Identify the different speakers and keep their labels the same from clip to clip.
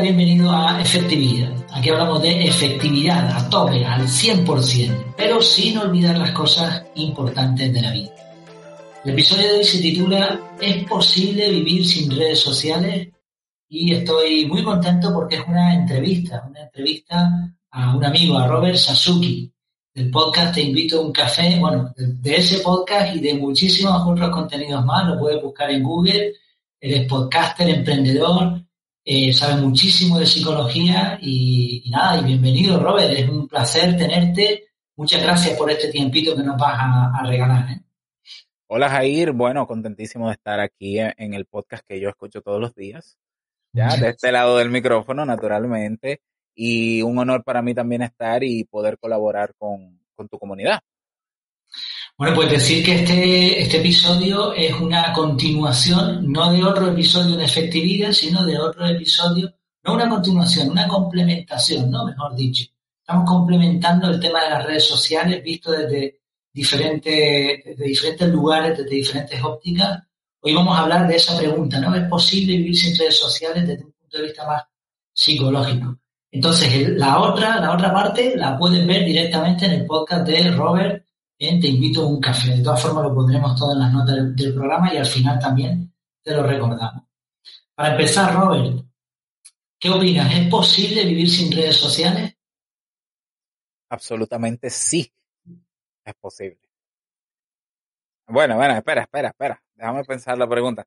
Speaker 1: bienvenido a Efectividad. Aquí hablamos de efectividad a tope, al 100%, pero sin olvidar las cosas importantes de la vida. El episodio de hoy se titula ¿Es posible vivir sin redes sociales? Y estoy muy contento porque es una entrevista, una entrevista a un amigo, a Robert Sasuki, del podcast Te invito a un café. Bueno, de, ese podcast y de muchísimos otros contenidos más, lo puedes buscar en Google. Eres podcaster, emprendedor, eh, sabe muchísimo de psicología y, nada, y bienvenido Robert, es un placer tenerte. Muchas gracias por este tiempito que nos vas a, regalar. ¿eh?
Speaker 2: Hola Jair, bueno, contentísimo de estar aquí en el podcast que yo escucho todos los días. Ya, de este lado del micrófono, naturalmente. Y un honor para mí también estar y poder colaborar con, con tu comunidad.
Speaker 1: Bueno, pues decir que este, este episodio es una continuación, no de otro episodio de efectividad, sino de otro episodio, no una continuación, una complementación, ¿no? Mejor dicho. Estamos complementando el tema de las redes sociales visto desde diferentes, desde diferentes lugares, desde diferentes ópticas. Hoy vamos a hablar de esa pregunta, ¿no? ¿Es posible vivir sin redes sociales desde un punto de vista más psicológico? Entonces, la otra, la otra parte la pueden ver directamente en el podcast de Robert te invito a un café. De todas formas, lo pondremos todo en las notas del, programa y al final también te lo recordamos. Para empezar, Robert, ¿qué opinas? ¿Es posible vivir sin redes sociales?
Speaker 2: Absolutamente sí, es posible. Bueno, bueno, espera, espera, espera. Déjame pensar la pregunta.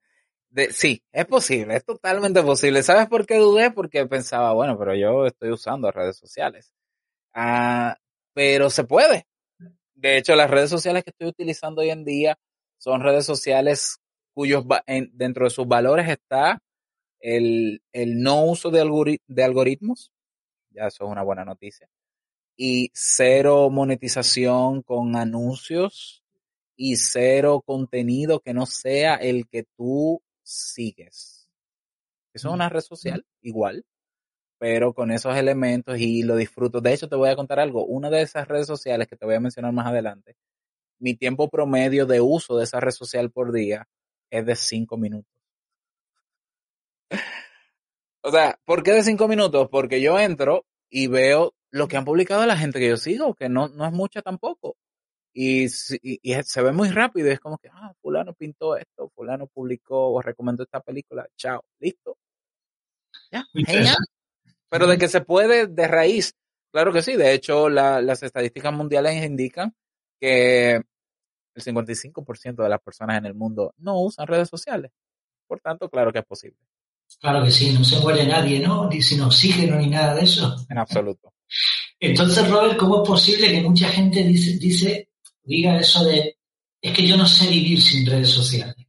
Speaker 2: Sí, es posible, es totalmente posible. ¿Sabes por qué dudé? Porque pensaba, bueno, pero yo estoy usando redes sociales. Ah, pero se puede. De hecho, las redes sociales que estoy utilizando hoy en día son redes sociales cuyos dentro de sus valores está el, no uso de, algoritmos, ya eso es una buena noticia, y cero monetización con anuncios y cero contenido que no sea el que tú sigues. Eso es una red social, igual pero con esos elementos y lo disfruto. De hecho, te voy a contar algo. Una de esas redes sociales que te voy a mencionar más adelante, mi tiempo promedio de uso de esa red social por día es de cinco minutos. o sea, ¿por qué de cinco minutos? Porque yo entro y veo lo que han publicado la gente que yo sigo, que no, no es mucha tampoco. Y, y, se ve muy rápido. Es como que, ah, fulano pintó esto, fulano publicó o recomendó esta película. Chao, listo. Ya, genial. Pero de que se puede de raíz, claro que sí. De hecho, las estadísticas mundiales indican que el 55% de las personas en el mundo no usan redes sociales. Por tanto, claro que es posible.
Speaker 1: Claro que sí, no se muere nadie, ¿no? Ni sin oxígeno ni nada de eso.
Speaker 2: En absoluto.
Speaker 1: Entonces, Robert, ¿cómo es posible que mucha gente dice, dice, diga eso de, es que yo no sé vivir sin redes sociales?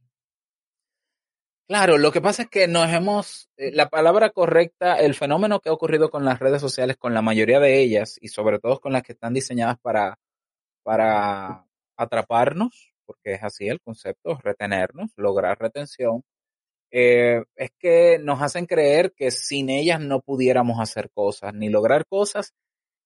Speaker 2: Claro, lo que pasa es que nos hemos, eh, la palabra correcta, el fenómeno que ha ocurrido con las redes sociales, con la mayoría de ellas, y sobre todo con las que están diseñadas para, para atraparnos, porque es así el concepto, retenernos, lograr retención, eh, es que nos hacen creer que sin ellas no pudiéramos hacer cosas, ni lograr cosas,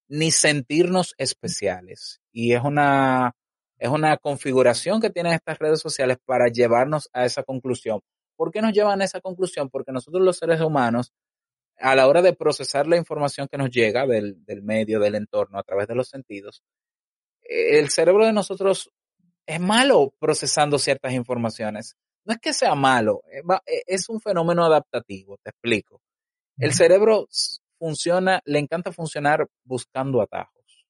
Speaker 2: ni sentirnos especiales. Y es una, es una configuración que tienen estas redes sociales para llevarnos a esa conclusión. ¿Por qué nos llevan a esa conclusión? Porque nosotros los seres humanos, a la hora de procesar la información que nos llega del, medio, del entorno, a través de los sentidos, el cerebro de nosotros es malo procesando ciertas informaciones. No es que sea malo, es un fenómeno adaptativo, te explico. El cerebro funciona, le encanta funcionar buscando atajos.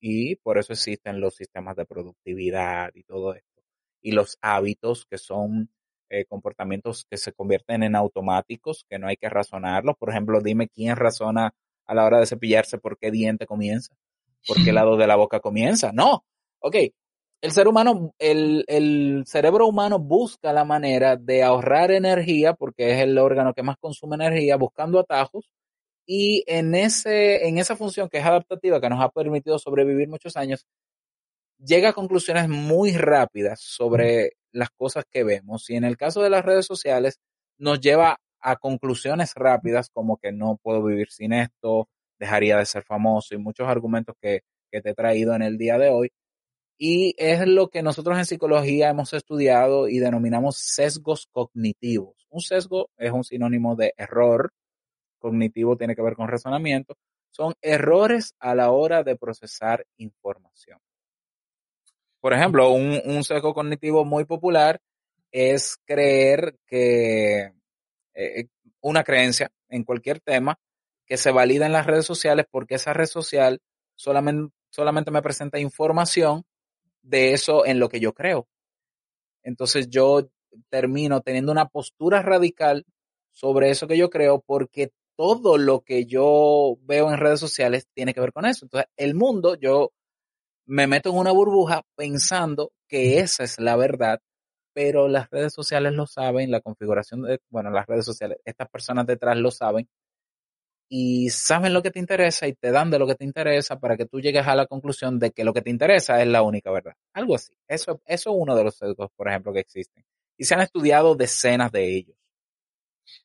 Speaker 2: Y por eso existen los sistemas de productividad y todo esto. Y los hábitos que son eh, comportamientos que se convierten en automáticos, que no hay que razonarlos. Por ejemplo, dime quién razona a la hora de cepillarse por qué diente comienza, por qué lado de la boca comienza. No, ok. El ser humano, el, el cerebro humano busca la manera de ahorrar energía porque es el órgano que más consume energía buscando atajos y en, ese, en esa función que es adaptativa, que nos ha permitido sobrevivir muchos años, llega a conclusiones muy rápidas sobre las cosas que vemos. Y en el caso de las redes sociales, nos lleva a conclusiones rápidas como que no puedo vivir sin esto, dejaría de ser famoso y muchos argumentos que, que te he traído en el día de hoy. Y es lo que nosotros en psicología hemos estudiado y denominamos sesgos cognitivos. Un sesgo es un sinónimo de error cognitivo tiene que ver con razonamiento, son errores a la hora de procesar información. Por ejemplo, un, un sesgo cognitivo muy popular es creer que eh, una creencia en cualquier tema que se valida en las redes sociales porque esa red social solamente, solamente me presenta información de eso en lo que yo creo. Entonces yo termino teniendo una postura radical sobre eso que yo creo porque todo lo que yo veo en redes sociales tiene que ver con eso. Entonces, el mundo, yo me meto en una burbuja pensando que esa es la verdad, pero las redes sociales lo saben, la configuración de, bueno, las redes sociales, estas personas detrás lo saben y saben lo que te interesa y te dan de lo que te interesa para que tú llegues a la conclusión de que lo que te interesa es la única verdad. Algo así. Eso, eso es uno de los sesgos, por ejemplo, que existen. Y se han estudiado decenas de ellos.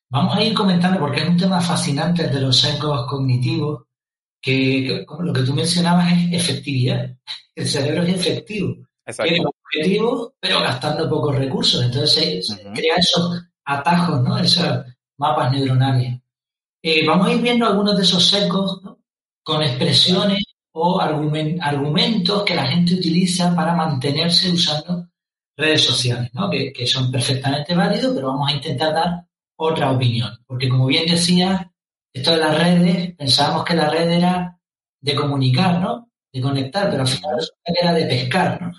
Speaker 1: Vamos a ir comentando porque es un tema fascinante de los sesgos cognitivos, que, como lo que tú mencionabas es efectividad. El cerebro es efectivo. Tiene objetivos, pero gastando pocos recursos. Entonces se, crea esos atajos, ¿no? Esos mapas neuronales. Eh, vamos a ir viendo algunos de esos sesgos con expresiones o argumentos que la gente utiliza para mantenerse usando redes sociales, ¿no? que, que son perfectamente válidos, pero vamos a intentar dar otra opinión. Porque como bien decía, esto de las redes, pensábamos que la red era de comunicar, ¿no? De conectar, pero al final era de pescar, ¿no?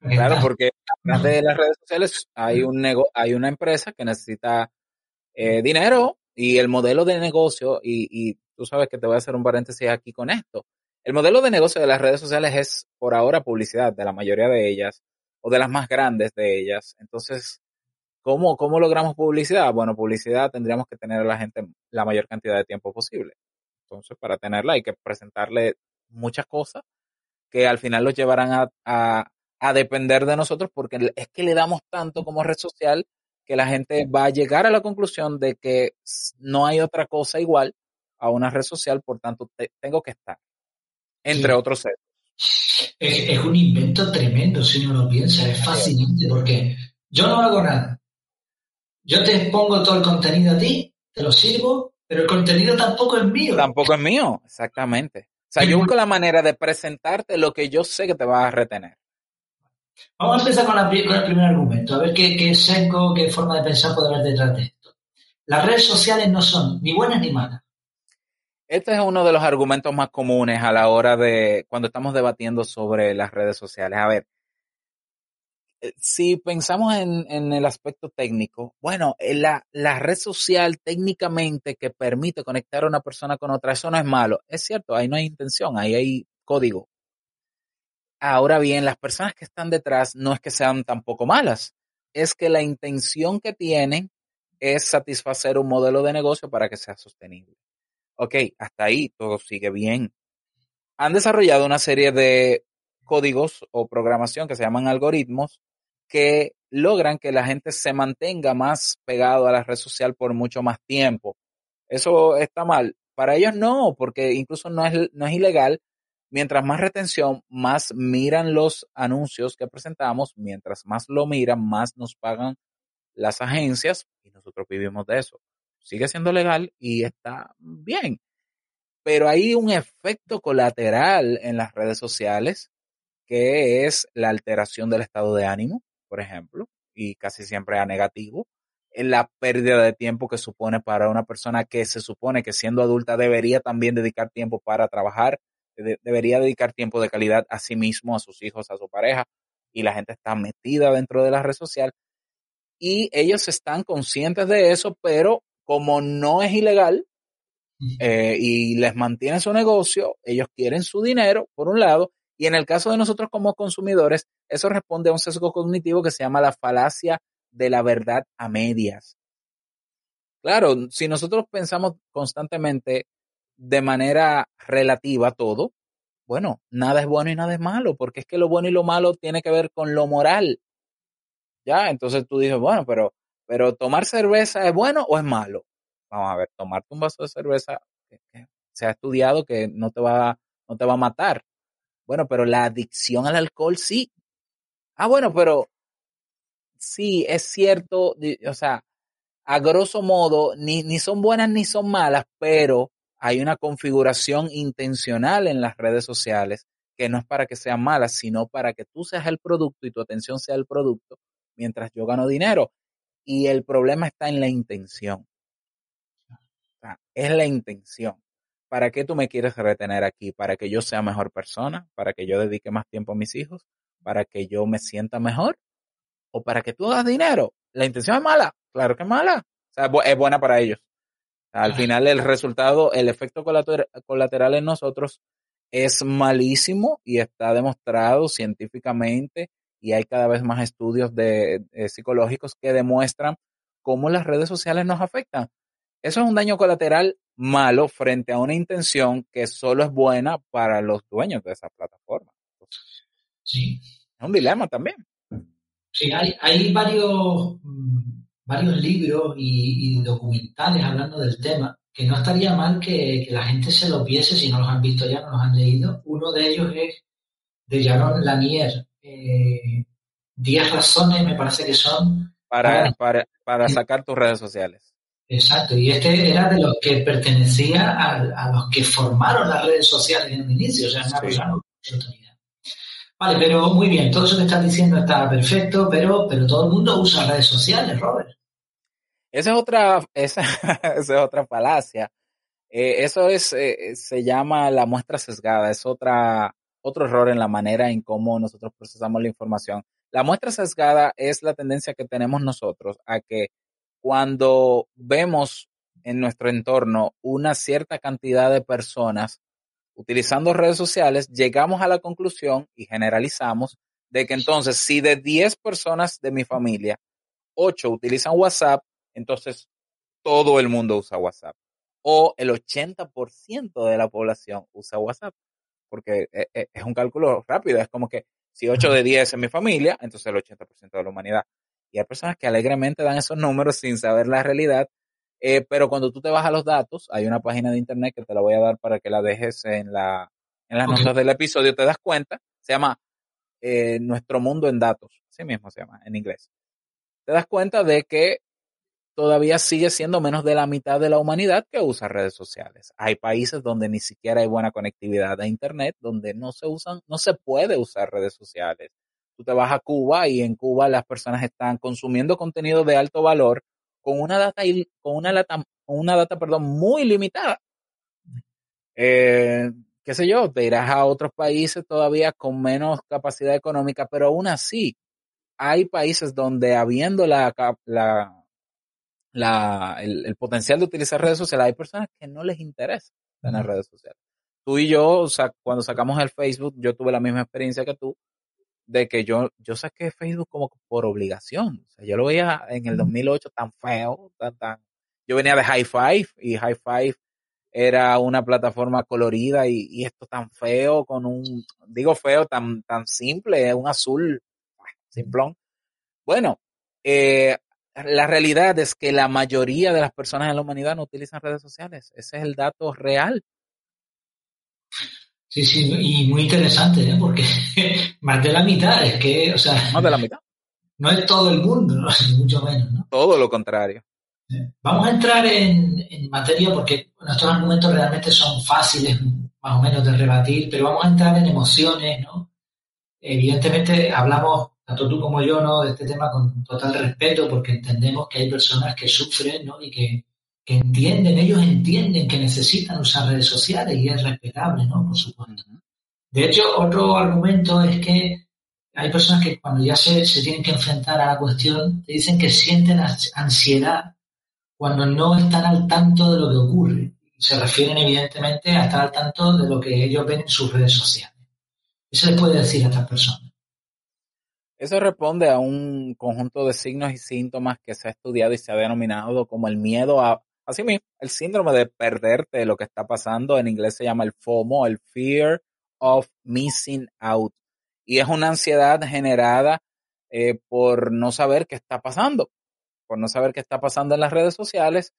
Speaker 2: Claro, porque detrás de las redes sociales hay un nego hay una empresa que necesita eh, dinero y el modelo de negocio, y, y tú sabes que te voy a hacer un paréntesis aquí con esto. El modelo de negocio de las redes sociales es por ahora publicidad de la mayoría de ellas o de las más grandes de ellas. Entonces, ¿Cómo, ¿Cómo logramos publicidad? Bueno, publicidad tendríamos que tener a la gente la mayor cantidad de tiempo posible. Entonces, para tenerla hay que presentarle muchas cosas que al final los llevarán a, a, depender de nosotros porque es que le damos tanto como red social que la gente va a llegar a la conclusión de que no hay otra cosa igual a una red social, por tanto tengo que estar, entre otros.
Speaker 1: Es, es, un invento tremendo si uno lo piensa, es fascinante porque yo no hago nada, yo te expongo todo el contenido a ti, te lo sirvo, pero el contenido tampoco es mío.
Speaker 2: Tampoco es mío, exactamente. O sea, yo busco la manera de presentarte lo que yo sé que te va a retener.
Speaker 1: Vamos a empezar con, el primer argumento, a ver qué, qué qué forma de pensar puede haber detrás de esto. Las redes sociales no son ni buenas ni malas.
Speaker 2: Este es uno de los argumentos más comunes a la hora de cuando estamos debatiendo sobre las redes sociales. A ver, si pensamos en, en, el aspecto técnico, bueno, eh, la, la, red social técnicamente que permite conectar a una persona con otra, eso no es malo. Es cierto, ahí no hay intención, ahí hay código. Ahora bien, las personas que están detrás no es que sean tampoco malas, es que la intención que tienen es satisfacer un modelo de negocio para que sea sostenible. Ok, hasta ahí todo sigue bien. Han desarrollado una serie de códigos o programación que se llaman algoritmos que logran que la gente se mantenga más pegado a la red social por mucho más tiempo. Eso está mal. Para ellos no, porque incluso no es, no es ilegal. Mientras más retención, más miran los anuncios que presentamos, mientras más lo miran, más nos pagan las agencias y nosotros vivimos de eso. Sigue siendo legal y está bien. Pero hay un efecto colateral en las redes sociales que es la alteración del estado de ánimo, por ejemplo, y casi siempre a negativo, en la pérdida de tiempo que supone para una persona que se supone que siendo adulta debería también dedicar tiempo para trabajar, debería dedicar tiempo de calidad a sí mismo, a sus hijos, a su pareja, y la gente está metida dentro de la red social y ellos están conscientes de eso, pero como no es ilegal eh, y les mantiene su negocio, ellos quieren su dinero, por un lado, y en el caso de nosotros como consumidores, eso responde a un sesgo cognitivo que se llama la falacia de la verdad a medias. Claro, si nosotros pensamos constantemente de manera relativa todo, bueno, nada es bueno y nada es malo, porque es que lo bueno y lo malo tiene que ver con lo moral. Ya, entonces tú dices, bueno, pero, pero tomar cerveza es bueno o es malo. Vamos a ver, tomarte un vaso de cerveza se ha estudiado que no te va, no te va a matar. Bueno, pero la adicción al alcohol sí. Ah, bueno, pero sí, es cierto, o sea, a grosso modo, ni, ni son buenas ni son malas, pero hay una configuración intencional en las redes sociales que no es para que sean malas, sino para que tú seas el producto y tu atención sea el producto mientras yo gano dinero. Y el problema está en la intención. es la intención. ¿Para qué tú me quieres retener aquí? ¿Para que yo sea mejor persona? ¿Para que yo dedique más tiempo a mis hijos? ¿Para que yo me sienta mejor? ¿O para que tú hagas dinero? ¿La intención es mala? Claro que es mala. O sea, es buena para ellos. Al final el resultado, el efecto colateral en nosotros es malísimo y está demostrado científicamente y hay cada vez más estudios de, psicológicos que demuestran cómo las redes sociales nos afectan. Eso es un daño colateral malo frente a una intención que solo es buena para los dueños de esa plataforma.
Speaker 1: Sí.
Speaker 2: Es un dilema también.
Speaker 1: Sí, hay, hay varios, mm, varios libros y, documentales hablando del tema, que no estaría mal que, la gente se los viese si no los han visto ya, no los han leído. Uno de ellos es de Jaron Lanier. Eh, diez razones me parece que son
Speaker 2: para, para, para sacar tus redes sociales.
Speaker 1: Exacto, y este era de los que pertenecía a, los que formaron las redes sociales en el inicio, o sea, una persona autoridad. Vale, pero muy bien, todo eso que estás diciendo está perfecto, pero, pero todo el mundo usa redes sociales, Robert.
Speaker 2: Esa es otra, esa, es otra falacia. Eh, eso es, eh, se llama la muestra sesgada, es otra, otro error en la manera en cómo nosotros procesamos la información. La muestra sesgada es la tendencia que tenemos nosotros a que cuando vemos en nuestro entorno una cierta cantidad de personas utilizando redes sociales, llegamos a la conclusión y generalizamos de que entonces si de 10 personas de mi familia, 8 utilizan WhatsApp, entonces todo el mundo usa WhatsApp. O el 80% de la población usa WhatsApp. Porque e, e, es un cálculo rápido. Es como que si 8 de 10 es mi familia, entonces el 80% de la humanidad. Y hay personas que alegremente dan esos números sin saber la realidad. Eh, pero cuando tú te vas a los datos, hay una página de internet que te la voy a dar para que la dejes en, la, en las notas del episodio, te das cuenta, se llama eh, Nuestro Mundo en Datos, así mismo se llama en inglés. Te das cuenta de que todavía sigue siendo menos de la mitad de la humanidad que usa redes sociales. Hay países donde ni siquiera hay buena conectividad a internet, donde no se usan, no se puede usar redes sociales. Tú te vas a Cuba y en Cuba las personas están consumiendo contenido de alto valor con una data con una data, una data, perdón, muy limitada. Eh, qué sé yo, te irás a otros países todavía con menos capacidad económica, pero aún así hay países donde habiendo la, la la, el, potencial de utilizar redes sociales. Hay personas que no les interesa tener redes sociales. Tú y yo, o sea, cuando sacamos el Facebook, yo tuve la misma experiencia que tú, de que yo, yo saqué Facebook como por obligación. O sea, yo lo veía en el 2008 tan feo, tan, tan. Yo venía de High Five y High Five era una plataforma colorida y, y esto tan feo, con un, digo feo, tan, tan simple, un azul simplón. Bueno, eh, la realidad es que la mayoría de las personas en la humanidad no utilizan redes sociales. Ese es el dato real.
Speaker 1: Sí, sí, y muy interesante, ¿eh? porque más de la mitad es que, o sea,
Speaker 2: más de la mitad.
Speaker 1: No es todo el mundo, ¿no? mucho menos, ¿no?
Speaker 2: Todo lo contrario.
Speaker 1: Vamos a entrar en, en, materia porque nuestros argumentos realmente son fáciles, más o menos, de rebatir, pero vamos a entrar en emociones, ¿no? Evidentemente hablamos tanto tú como yo, ¿no? De este tema con total respeto, porque entendemos que hay personas que sufren, ¿no? Y que, entienden, ellos entienden que necesitan usar redes sociales y es respetable, ¿no? Por supuesto. De hecho, otro argumento es que hay personas que cuando ya se, se tienen que enfrentar a la cuestión, te dicen que sienten ansiedad cuando no están al tanto de lo que ocurre. Se refieren evidentemente a estar al tanto de lo que ellos ven en sus redes sociales. Eso les puede decir a estas personas.
Speaker 2: Eso responde a un conjunto de signos y síntomas que se ha estudiado y se ha denominado como el miedo a, así mismo, el síndrome de perderte de lo que está pasando. En inglés se llama el FOMO, el Fear of Missing Out. Y es una ansiedad generada eh, por no saber qué está pasando, por no saber qué está pasando en las redes sociales.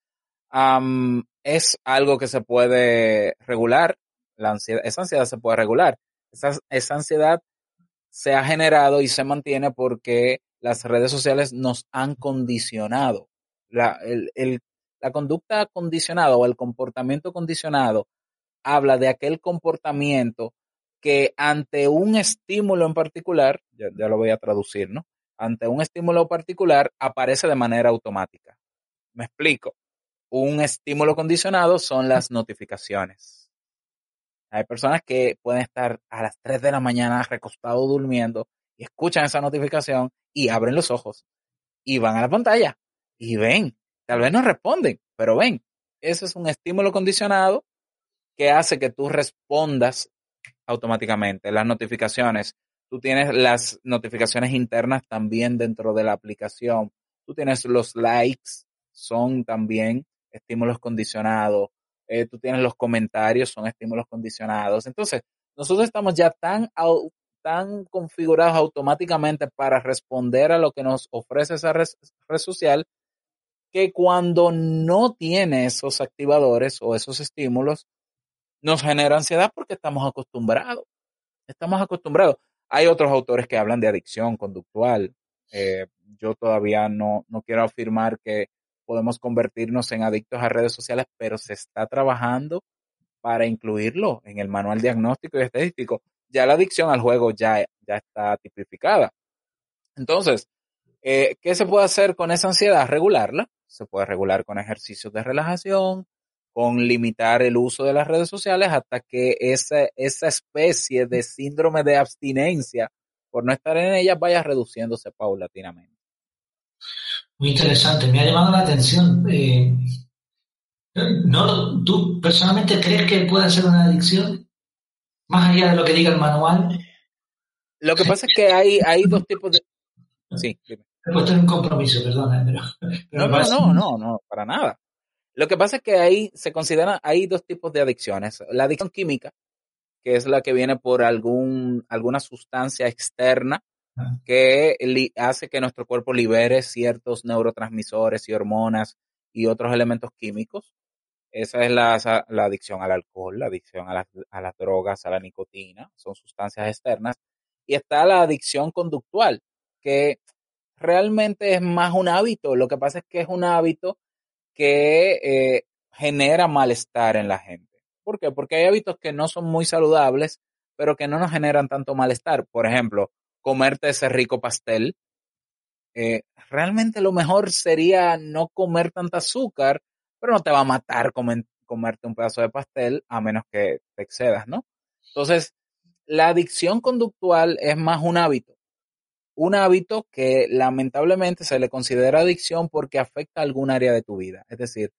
Speaker 2: es algo que se puede regular. La ansiedad, esa ansiedad se puede regular. Esa, ansiedad se ha generado y se mantiene porque las redes sociales nos han condicionado la conducta condicionada o el comportamiento condicionado habla de aquel comportamiento que ante un estímulo en particular, ya, lo voy a traducir, ¿no? Ante un estímulo particular aparece de manera automática. Me explico. Un estímulo condicionado son las notificaciones. Hay personas que pueden estar a las 3 de la mañana recostados durmiendo y escuchan esa notificación y abren los ojos y van a la pantalla y ven. Tal vez no responden, pero ven. Ese es un estímulo condicionado que hace que tú respondas automáticamente. Las notificaciones, tú tienes las notificaciones internas también dentro de la aplicación. Tú tienes los likes, son también estímulos condicionados. Eh, tú tienes los comentarios, son estímulos condicionados. Entonces, nosotros estamos ya tan, tan configurados automáticamente para responder a lo que nos ofrece esa red social que cuando no tiene esos activadores o esos estímulos, nos genera ansiedad porque estamos acostumbrados. Estamos acostumbrados. Hay otros autores que hablan de adicción conductual. Eh, yo todavía no, no quiero afirmar que podemos convertirnos en adictos a redes sociales, pero se está trabajando para incluirlo en el manual diagnóstico y estadístico. Ya la adicción al juego ya, ya está tipificada. Entonces, eh, ¿qué se puede hacer con esa ansiedad? Regularla. Se puede regular con ejercicios de relajación, con limitar el uso de las redes sociales hasta que esa, esa especie de síndrome de abstinencia por no estar en ellas vaya reduciéndose paulatinamente.
Speaker 1: Muy interesante, me ha llamado la atención. Eh, ¿no, ¿Tú personalmente crees que puede ser una adicción? Más allá de lo que diga el manual.
Speaker 2: Lo que pasa es que hay, hay dos tipos de... Sí,
Speaker 1: dime. He puesto en un compromiso, perdona, pero...
Speaker 2: pero no, no, no, no, no, para nada. Lo que pasa es que ahí se considera, hay dos tipos de adicciones. La adicción química, que es la que viene por algún, alguna sustancia externa ah. que hace que nuestro cuerpo libere ciertos neurotransmisores y hormonas y otros elementos químicos. Esa es la, la adicción al alcohol, la adicción a, a las drogas, a la nicotina, son sustancias externas. Y está la adicción conductual, que realmente es más un hábito. Lo que pasa es que es un hábito que eh, genera malestar en la gente. ¿Por qué? Porque hay hábitos que no son muy saludables, pero que no nos generan tanto malestar. Por ejemplo, comerte ese rico pastel. Eh, realmente lo mejor sería no comer tanta azúcar, pero no te va a matar comerte un pedazo de pastel a menos que te excedas, ¿no? Entonces, la adicción conductual es más un hábito un hábito que lamentablemente se le considera adicción porque afecta algún área de tu vida. Es decir,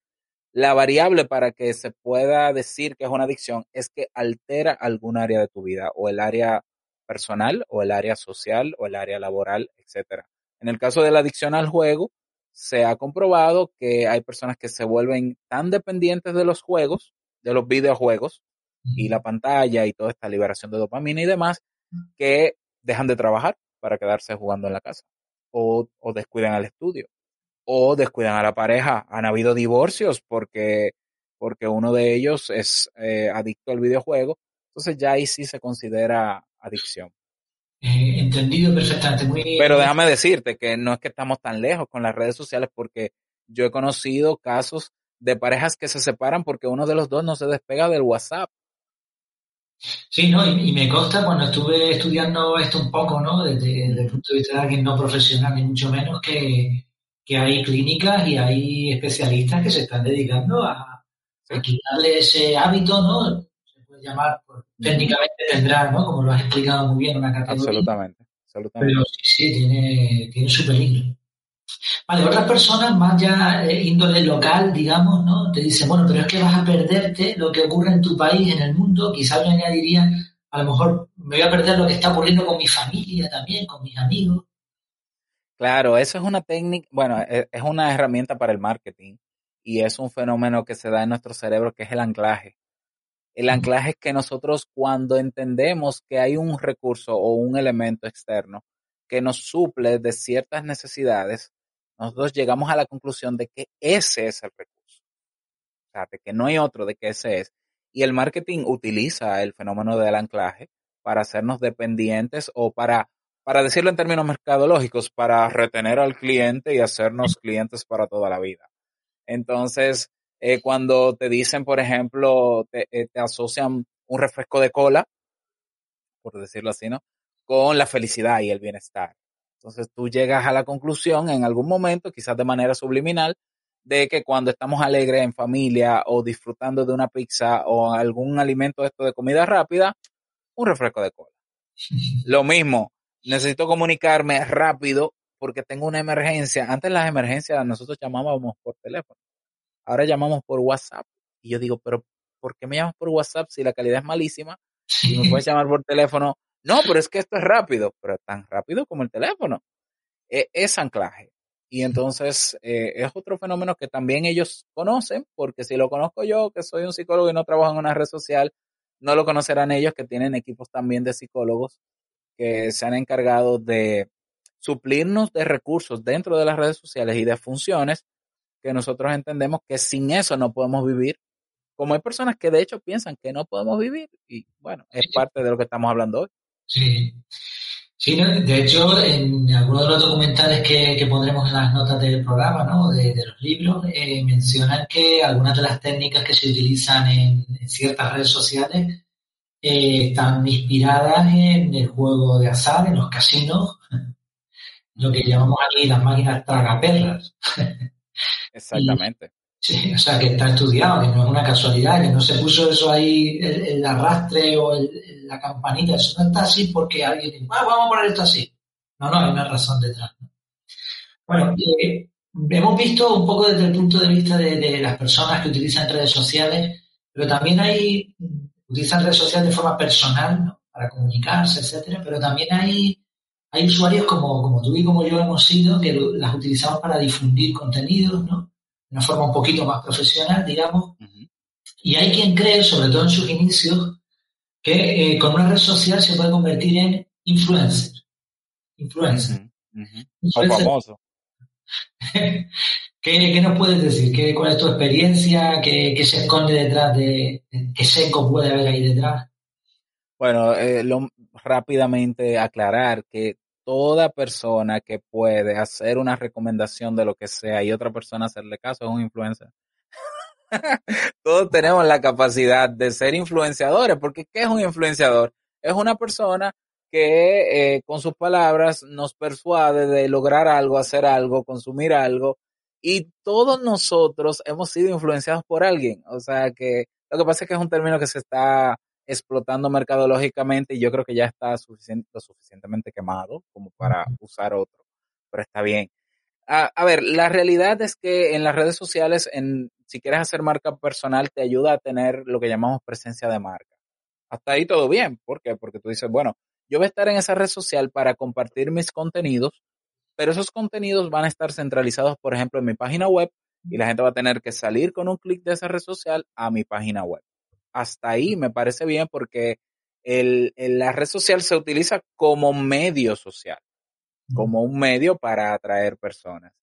Speaker 2: la variable para que se pueda decir que es una adicción es que altera algún área de tu vida, o el área personal, o el área social, o el área laboral, etc. En el caso de la adicción al juego, se ha comprobado que hay personas que se vuelven tan dependientes de los juegos, de los videojuegos, y la pantalla y toda esta liberación de dopamina y demás, que dejan de trabajar, para quedarse jugando en la casa. O, o descuidan al estudio. O descuidan a la pareja. Han habido divorcios porque, porque uno de ellos es eh, adicto al videojuego. Entonces ya ahí sí se considera adicción.
Speaker 1: Eh, entendido perfectamente. Muy...
Speaker 2: Pero déjame decirte que no es que estamos tan lejos con las redes sociales porque yo he conocido casos de parejas que se separan porque uno de los dos no se despega del WhatsApp.
Speaker 1: Sí, ¿no? Y, me consta cuando estuve estudiando esto un poco, ¿no? Desde, el punto de vista de alguien no profesional, ni mucho menos, que, hay clínicas y hay especialistas que se están dedicando a, quitarle ese hábito, ¿no? Se puede llamar, pues, técnicamente tendrá, ¿no? Como lo has explicado muy bien, una categoría.
Speaker 2: Absolutamente, absolutamente.
Speaker 1: Pero sí, sí, tiene, tiene su peligro. Vale, otras personas más ya eh, índole local, digamos, ¿no? Te dicen, bueno, pero es que vas a perderte lo que ocurre en tu país, en el mundo. Quizás me añadiría, a lo mejor me voy a perder lo que está ocurriendo con mi familia también, con mis amigos.
Speaker 2: Claro, eso es una técnica, bueno, e, es una herramienta para el marketing y es un fenómeno que se da en nuestro cerebro que es el anclaje. El anclaje es que nosotros cuando entendemos que hay un recurso o un elemento externo que nos suple de ciertas necesidades, nosotros llegamos a la conclusión de que ese es el recurso. O sea, de que no hay otro, de que ese es. Y el marketing utiliza el fenómeno del anclaje para hacernos dependientes o para, para decirlo en términos mercadológicos, para retener al cliente y hacernos clientes para toda la vida. Entonces, eh, cuando te dicen, por ejemplo, eh, te asocian un refresco de cola, por decirlo así, ¿no? Con la felicidad y el bienestar. Entonces tú llegas a la conclusión en algún momento, quizás de manera subliminal, de que cuando estamos alegres en familia o disfrutando de una pizza o algún alimento esto de comida rápida, un refresco de cola. Lo mismo, necesito comunicarme rápido porque tengo una emergencia. Antes las emergencias nosotros llamábamos por teléfono. Ahora llamamos por WhatsApp. Y yo digo, pero ¿por qué me llamas por WhatsApp si la calidad es malísima? Y me puedes llamar por teléfono. No, pero es que esto es rápido, pero tan rápido como el teléfono. E, es anclaje. Y entonces eh, es otro fenómeno que también ellos conocen, porque si lo conozco yo, que soy un psicólogo y no trabajo en una red social, no lo conocerán ellos que tienen equipos también de psicólogos que se han encargado de suplirnos de recursos dentro de las redes sociales y de funciones que nosotros entendemos que sin eso no podemos vivir. Como hay personas que de hecho piensan que no podemos vivir y bueno, es parte de lo que estamos hablando hoy.
Speaker 1: Sí. Sí, de hecho, en algunos de los documentales que, pondremos en las notas del programa, ¿no? de, los libros, eh, mencionan que algunas de las técnicas que se utilizan en, ciertas redes sociales eh, están inspiradas en el juego de azar, en los casinos, lo que llamamos aquí las máquinas tragaperras.
Speaker 2: Exactamente.
Speaker 1: Sí, o sea, que está estudiado, que no es una casualidad, que no se puso eso ahí, el, arrastre o la campanita, eso no está así porque alguien dice, ah, vamos a poner esto así. No, no, hay una razón detrás. Bueno, eh, hemos visto un poco desde el punto de vista de, las personas que utilizan redes sociales, pero también hay, utilizan redes sociales de forma personal, para comunicarse, etcétera, pero también hay, hay usuarios como, como tú y como yo hemos sido, que las utilizamos para difundir contenidos, ¿no? Una forma un poquito más profesional, digamos. Y hay quien cree, sobre todo en sus inicios, que eh, con una red social se puede convertir en influencer. Influencer.
Speaker 2: famoso.
Speaker 1: ¿Qué, nos puedes decir? ¿Qué, ¿Cuál es tu experiencia? ¿Qué, se esconde detrás de, qué seco puede haber ahí detrás?
Speaker 2: Bueno, eh, lo, rápidamente aclarar que toda persona que puede hacer una recomendación de lo que sea y otra persona hacerle caso es un influencer. Todos tenemos la capacidad de ser influenciadores, porque ¿qué es un influenciador? Es una persona que eh, con sus palabras nos persuade de lograr algo, hacer algo, consumir algo, y todos nosotros hemos sido influenciados por alguien. O sea que lo que pasa es que es un término que se está explotando mercadológicamente y yo creo que ya está lo suficientemente quemado como para usar otro, pero está bien. A, ver, la realidad es que en las redes sociales, en, si quieres hacer marca personal, te ayuda a tener lo que llamamos presencia de marca. Hasta ahí todo bien. ¿Por qué? Porque tú dices, bueno, yo voy a estar en esa red social para compartir mis contenidos, pero esos contenidos van a estar centralizados, por ejemplo, en mi página web y la gente va a tener que salir con un clic de esa red social a mi página web hasta ahí me parece bien porque el, la red social se utiliza como medio social, como un medio para atraer personas.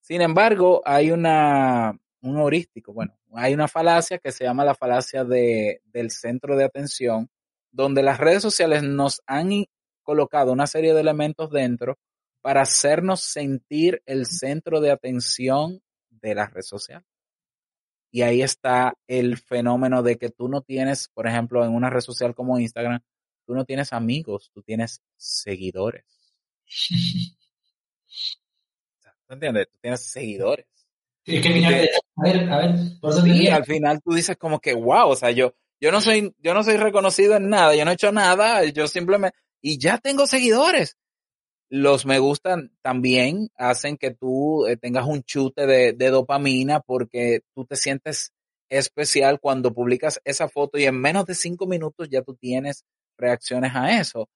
Speaker 2: Sin embargo, hay una, un heurístico, bueno, hay una falacia que se llama la falacia de, del centro de atención, donde las redes sociales nos han colocado una serie de elementos dentro para hacernos sentir el centro de atención de la red social. Y ahí está el fenómeno de que tú no tienes, por ejemplo, en una red social como Instagram, tú no tienes amigos, tú tienes seguidores. ¿Te entiendes? Tú tienes seguidores.
Speaker 1: Sí, es que a ver, a ver,
Speaker 2: por sí, al final tú dices como que, wow, o sea, yo, yo no soy, yo no soy reconocido en nada, yo no he hecho nada, yo simplemente, y ya tengo seguidores los me gustan también hacen que tú eh, tengas un chute de, dopamina porque tú te sientes especial cuando publicas esa foto y en menos de cinco minutos ya tú tienes reacciones a eso.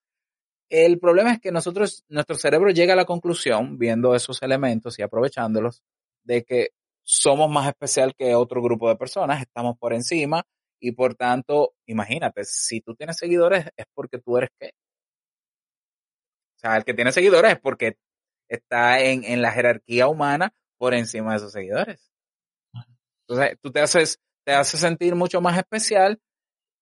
Speaker 2: El problema es que nosotros, nuestro cerebro llega a la conclusión, viendo esos elementos y aprovechándolos, de que somos más especial que otro grupo de personas, estamos por encima y por tanto, imagínate, si tú tienes seguidores es porque tú eres qué? Sea, el que tiene seguidores es porque está en, en la jerarquía humana por encima de sus seguidores. Entonces, tú te haces, te haces sentir mucho más especial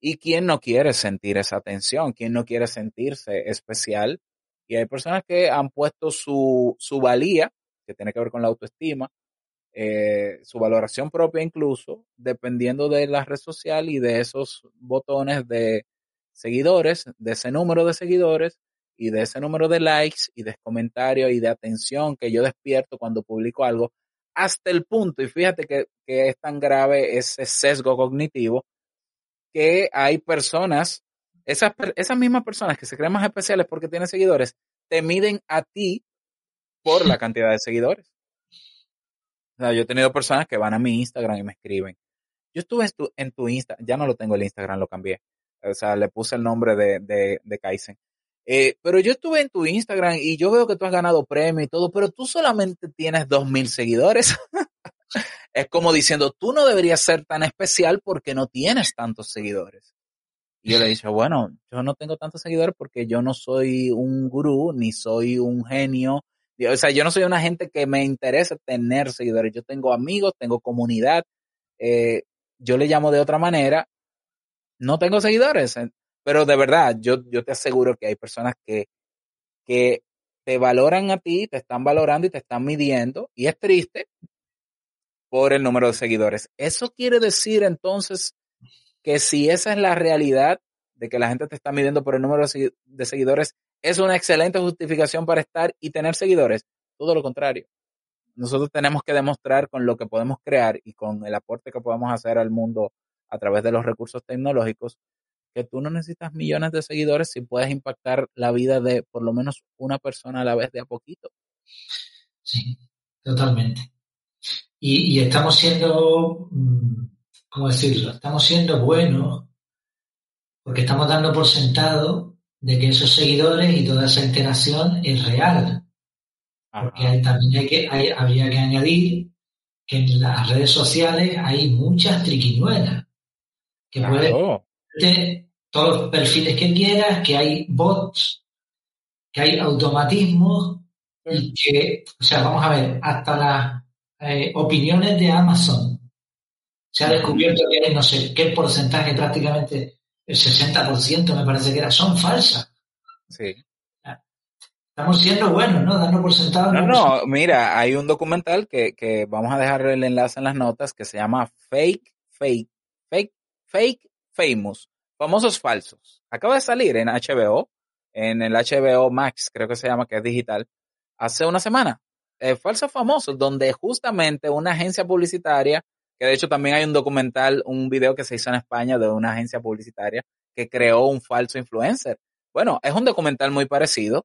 Speaker 2: y quién no quiere sentir esa atención, quién no quiere sentirse especial. Y hay personas que han puesto su, su valía, que tiene que ver con la autoestima, eh, su valoración propia incluso, dependiendo de la red social y de esos botones de seguidores, de ese número de seguidores y de ese número de likes y de comentarios y de atención que yo despierto cuando publico algo, hasta el punto, y fíjate que, que es tan grave ese sesgo cognitivo, que hay personas, esas, esas mismas personas que se creen más especiales porque tienen seguidores, te miden a ti por la cantidad de seguidores. O sea, yo he tenido personas que van a mi Instagram y me escriben. Yo estuve en tu, Instagram, ya no lo tengo el Instagram, lo cambié. O sea, le puse el nombre de, de, de Kaizen. Eh, pero yo estuve en tu Instagram y yo veo que tú has ganado premio y todo, pero tú solamente tienes dos mil seguidores. es como diciendo, tú no deberías ser tan especial porque no tienes tantos seguidores. Y yo le dicho, bueno, yo no tengo tantos seguidores porque yo no soy un gurú, ni soy un genio. O sea, yo no soy una gente que me interesa tener seguidores. Yo tengo amigos, tengo comunidad. Eh, yo le llamo de otra manera. No tengo seguidores. Pero de verdad, yo, yo te aseguro que hay personas que, que te valoran a ti, te están valorando y te están midiendo. Y es triste por el número de seguidores. Eso quiere decir entonces que si esa es la realidad de que la gente te está midiendo por el número de seguidores, es una excelente justificación para estar y tener seguidores. Todo lo contrario. Nosotros tenemos que demostrar con lo que podemos crear y con el aporte que podemos hacer al mundo a través de los recursos tecnológicos, que tú no necesitas millones de seguidores si puedes impactar la vida de por lo menos una persona a la vez de a poquito.
Speaker 1: Sí, totalmente. Y, y estamos siendo, mm, ¿cómo decirlo? Estamos siendo buenos porque estamos dando por sentado de que esos seguidores y toda esa interacción es real. Porque también hay que, hay, habría que añadir que en las redes sociales hay muchas triquiñuelas que claro todos los perfiles que quieras, que hay bots, que hay automatismos y que, o sea, vamos a ver, hasta las eh, opiniones de Amazon se ha descubierto que hay no sé qué porcentaje, prácticamente el 60% me parece que era, son falsas.
Speaker 2: Sí.
Speaker 1: Estamos siendo buenos, ¿no? Dando por sentado.
Speaker 2: No, no, mira, hay un documental que, que vamos a dejar el enlace en las notas que se llama Fake, Fake, Fake, Fake Famous Famosos falsos. Acaba de salir en HBO, en el HBO Max, creo que se llama, que es digital, hace una semana. Eh, falsos famosos, donde justamente una agencia publicitaria, que de hecho también hay un documental, un video que se hizo en España de una agencia publicitaria que creó un falso influencer. Bueno, es un documental muy parecido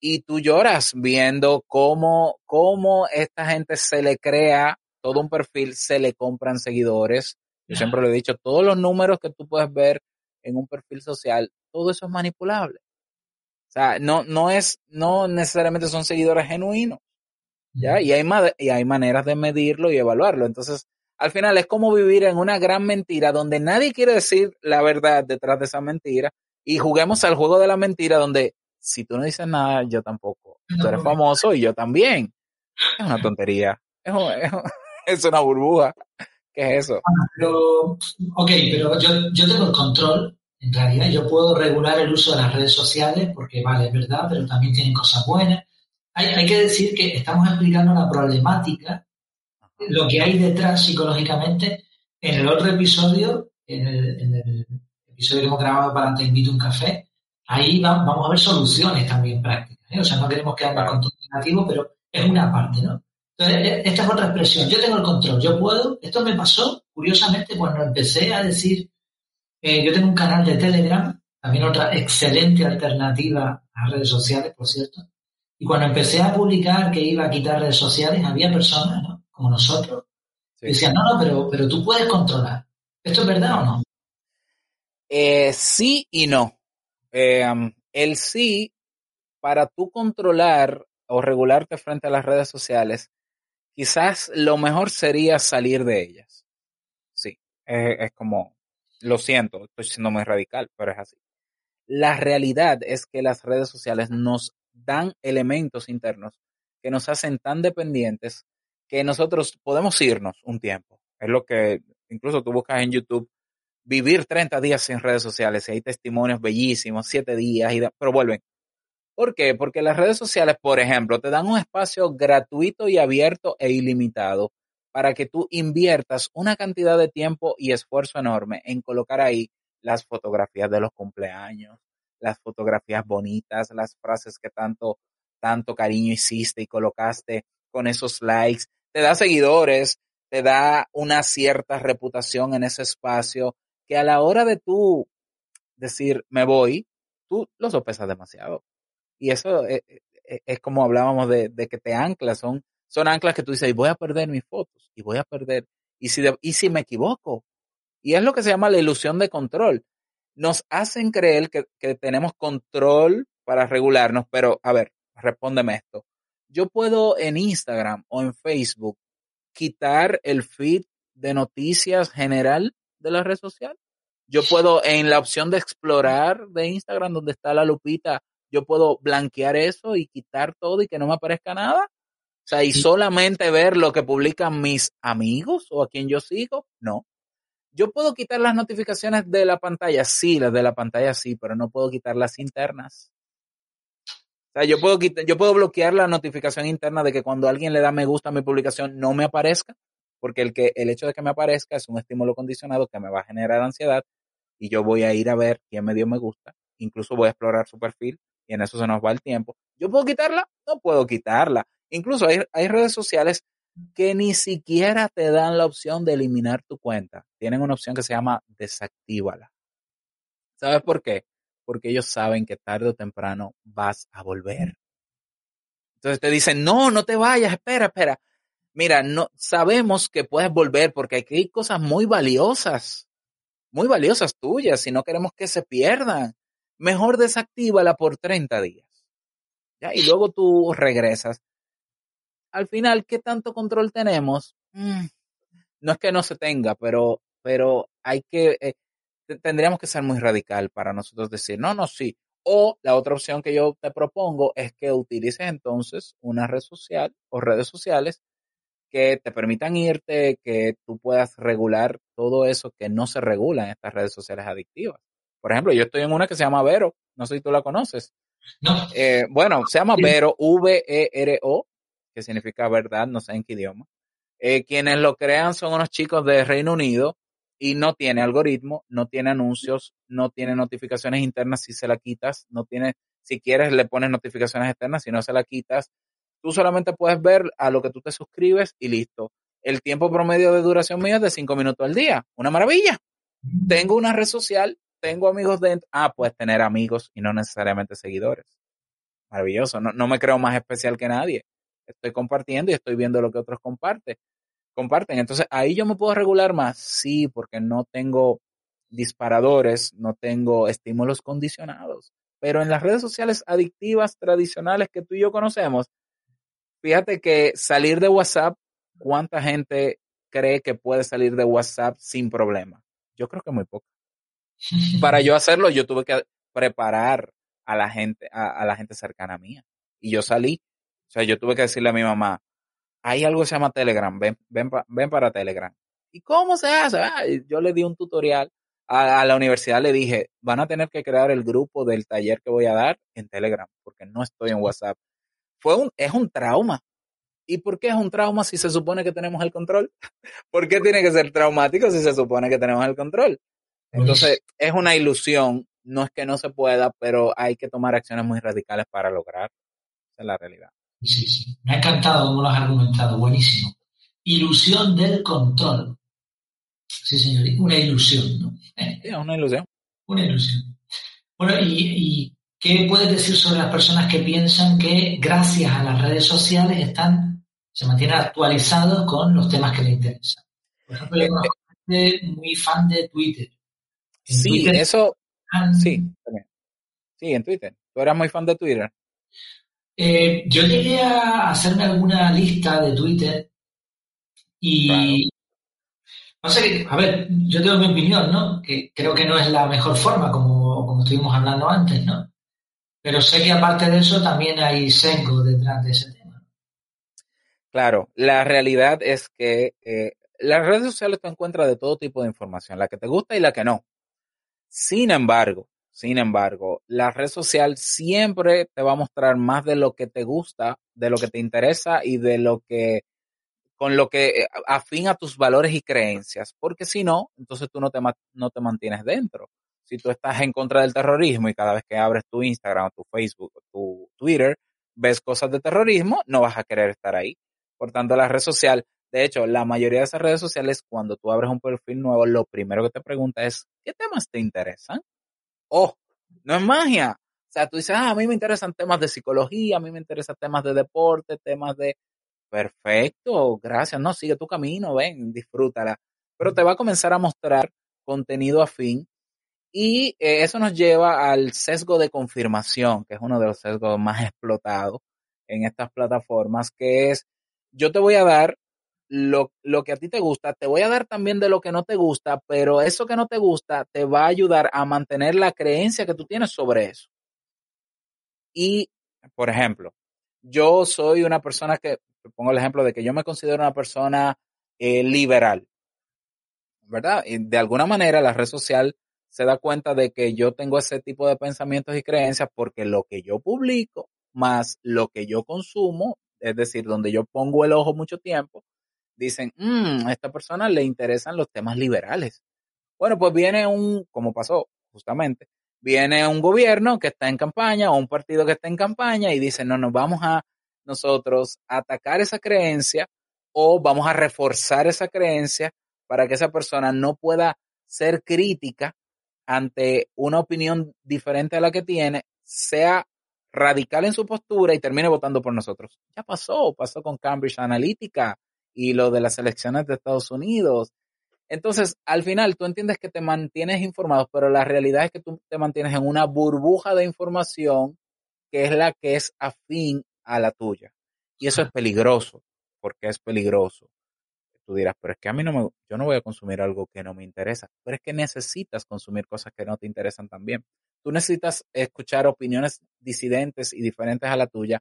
Speaker 2: y tú lloras viendo cómo, cómo esta gente se le crea todo un perfil, se le compran seguidores, yo siempre lo he dicho, todos los números que tú puedes ver en un perfil social, todo eso es manipulable. O sea, no, no es, no necesariamente son seguidores genuinos. ¿Ya? Y hay, y hay maneras de medirlo y evaluarlo. Entonces, al final es como vivir en una gran mentira donde nadie quiere decir la verdad detrás de esa mentira y juguemos al juego de la mentira donde si tú no dices nada, yo tampoco. Tú eres famoso y yo también. Es una tontería. Es, es una burbuja. ¿Qué es eso?
Speaker 1: pero, ok, pero yo, yo tengo el control, en realidad yo puedo regular el uso de las redes sociales porque vale, es verdad, pero también tienen cosas buenas. Hay, hay que decir que estamos explicando la problemática, lo que hay detrás psicológicamente. En el otro episodio, en el, en el episodio que hemos grabado para Te invito a un café, ahí vamos a ver soluciones también prácticas. ¿eh? O sea, no queremos quedarnos con todo negativo, pero es una parte, ¿no? Entonces, e, esta es otra expresión. Yo tengo el control, yo puedo. Esto me pasó, curiosamente, cuando empecé a decir, eh, yo tengo un canal de Telegram, también otra excelente alternativa a redes sociales, por cierto. Y cuando empecé a publicar que iba a quitar redes sociales, había personas, ¿no? Como nosotros, que decían, no, no, pero, pero tú puedes controlar. ¿Esto es verdad o no?
Speaker 2: Eh, sí y no. Eh, um, el sí, para tú controlar o regularte frente a las redes sociales, quizás lo mejor sería salir de ellas. Sí, es, como, lo siento, estoy siendo muy radical, pero es así. La realidad es que las redes sociales nos dan elementos internos que nos hacen tan dependientes que nosotros podemos irnos un tiempo. Es lo que incluso tú buscas en YouTube, vivir 30 días sin redes sociales y hay testimonios bellísimos, 7 días, y pero vuelven. ¿Por qué? Porque las redes sociales, por ejemplo, te dan un espacio gratuito y abierto e ilimitado para que tú inviertas una cantidad de tiempo y esfuerzo enorme en colocar ahí las fotografías de los cumpleaños, las fotografías bonitas, las frases que tanto, tanto cariño hiciste y colocaste con esos likes, te da seguidores, te da una cierta reputación en ese espacio que a la hora de tú decir me voy, tú lo sopesas demasiado. Y eso es, e, e, es como hablábamos de, de, que te anclas, son, son anclas que tú dices, voy a perder mis fotos, y voy a perder, y si, de, y si me equivoco. Y es lo que se llama la ilusión de control. Nos hacen creer que, que tenemos control para regularnos, pero a ver, respóndeme esto. Yo puedo en Instagram o en Facebook quitar el feed de noticias general de la red social. Yo puedo en la opción de explorar de Instagram donde está la lupita, yo puedo blanquear eso y quitar todo y que no me aparezca nada. O sea, y solamente ver lo que publican mis amigos o a quien yo sigo, no. Yo puedo quitar las notificaciones de la pantalla, sí, las de la pantalla sí, pero no puedo quitar las internas. O sea, yo puedo, quitar, yo puedo bloquear la notificación interna de que cuando alguien le da me gusta a mi publicación no me aparezca, porque el, que, el hecho de que me aparezca es un estímulo condicionado que me va a generar ansiedad y yo voy a ir a ver quién me dio me gusta, incluso voy a explorar su perfil y en eso se nos va el tiempo. ¿Yo puedo quitarla? No puedo quitarla. Incluso hay, redes sociales que ni siquiera te dan la opción de eliminar tu cuenta. Tienen una opción que se llama desactívala. ¿Sabes por qué? porque ellos saben que tarde o temprano vas a volver. Entonces te dicen, no, no te vayas, espera, espera. Mira, no, sabemos que puedes volver porque aquí hay cosas muy valiosas, muy valiosas tuyas, y no queremos que se pierdan. Mejor desactívala por 30 días. Y luego tú regresas. Al final, ¿qué tanto control tenemos? Mm, no es que no se tenga, pero, pero hay que, eh, tendríamos que ser muy radical para nosotros decir, no, no, sí. O la otra opción que yo te propongo es que utilices entonces una red social o redes sociales que te permitan irte, que tú puedas regular todo eso que no se regula en estas redes sociales adictivas. Por ejemplo, yo estoy en una que se llama Vero, no sé si tú la conoces.
Speaker 1: No.
Speaker 2: Eh, bueno, se llama Vero, V-E-R-O, que significa verdad, no sé en qué idioma. Eh, quienes lo crean son unos chicos de Reino Unido y no tiene algoritmo, no tiene anuncios, no tiene notificaciones internas si se la quitas, no tiene, si quieres le pones notificaciones externas, si no se la quitas, tú solamente puedes ver a lo que tú te suscribes y listo. El tiempo promedio de duración mío es de cinco minutos al día. Una maravilla. Tengo una red social, tengo amigos dentro. Ah, puedes tener amigos y no necesariamente seguidores. Maravilloso. No, no me creo más especial que nadie. Estoy compartiendo y estoy viendo lo que otros comparten comparten. Entonces, ahí yo me puedo regular más, sí, porque no tengo disparadores, no tengo estímulos condicionados. Pero en las redes sociales adictivas tradicionales que tú y yo conocemos, fíjate que salir de WhatsApp, ¿cuánta gente cree que puede salir de WhatsApp sin problema? Yo creo que muy poco. Para yo hacerlo, yo tuve que preparar a la gente, a, a la gente cercana a mí. Y yo salí. O sea, yo tuve que decirle a mi mamá, hay algo que se llama Telegram, ven, ven, ven para Telegram. ¿Y cómo se hace? Ah, yo le di un tutorial a, la universidad, le dije, van a tener que crear el grupo del taller que voy a dar en Telegram, porque no estoy en WhatsApp. Fue un, es un trauma. ¿Y por qué es un trauma si se supone que tenemos el control? ¿Por qué tiene que ser traumático si se supone que tenemos el control? Entonces, es una ilusión, no es que no se pueda, pero hay que tomar acciones muy radicales para lograr. Esa es la realidad.
Speaker 1: Sí, sí. Me ha encantado cómo lo has argumentado. Buenísimo. Ilusión del control. Sí, señor. Una ilusión, ¿no?
Speaker 2: Sí, una ilusión.
Speaker 1: Una ilusión. Bueno, y, qué puedes decir sobre las personas que piensan que gracias a las redes sociales están, se mantienen actualizados con los temas que les interesan? Por ejemplo, yo conozco gente muy fan de Twitter.
Speaker 2: Sí, eso. Sí, también. Sí, en Twitter. ¿Tú eras muy fan de Twitter?
Speaker 1: Eh, yo llegué a hacerme alguna lista de Twitter y no sé, a ver, yo tengo mi opinión, ¿no? Que creo que no es la mejor forma, como, como estuvimos hablando antes, ¿no? Pero sé que aparte de eso también hay sengo detrás de ese tema.
Speaker 2: Claro, la realidad es que eh, las redes sociales te encuentras de todo tipo de información, la que te gusta y la que no. Sin embargo, sin embargo, la red social siempre te va a mostrar más de lo que te gusta, de lo que te interesa y de lo que con lo que afín a tus valores y creencias, porque si no, entonces tú no te, no te mantienes dentro. Si tú estás en contra del terrorismo y cada vez que abres tu Instagram, tu Facebook, tu Twitter, ves cosas de terrorismo, no vas a querer estar ahí. Por tanto, la red social, de hecho, la mayoría de esas redes sociales, cuando tú abres un perfil nuevo, lo primero que te pregunta es, ¿qué temas te interesan? Oh, no es magia. O sea, tú dices, ah, a mí me interesan temas de psicología, a mí me interesan temas de deporte, temas de... Perfecto, gracias, no, sigue tu camino, ven, disfrútala. Pero te va a comenzar a mostrar contenido afín y eh, eso nos lleva al sesgo de confirmación, que es uno de los sesgos más explotados en estas plataformas, que es, yo te voy a dar lo, lo, que a ti te gusta, te voy a dar también de lo que no te gusta, pero eso que no te gusta te va a ayudar a mantener la creencia que tú tienes sobre eso. Y, por ejemplo, yo soy una persona que, pongo el ejemplo de que yo me considero una persona eh, liberal, ¿verdad? De alguna manera la red social se da cuenta de que yo tengo ese tipo de pensamientos y creencias porque lo que yo publico más lo que yo consumo, es decir, donde yo pongo el ojo mucho tiempo, dicen, mmm, a esta persona le interesan los temas liberales. Bueno, pues viene un, como pasó justamente, viene un gobierno que está en campaña o un partido que está en campaña y dice, no, nos vamos a nosotros atacar esa creencia o vamos a reforzar esa creencia para que esa persona no pueda ser crítica ante una opinión diferente a la que tiene, sea radical en su postura y termine votando por nosotros. Ya pasó, pasó con Cambridge Analytica y lo de las elecciones de Estados Unidos. Entonces, al final, tú entiendes que te mantienes informado, pero la realidad es que tú te mantienes en una burbuja de información que es la que es afín a la tuya. Y eso es peligroso, porque es peligroso tú dirás, pero es que a mí no me, yo no voy a consumir algo que no me interesa, pero es que necesitas consumir cosas que no te interesan también. Tú necesitas escuchar opiniones disidentes y diferentes a la tuya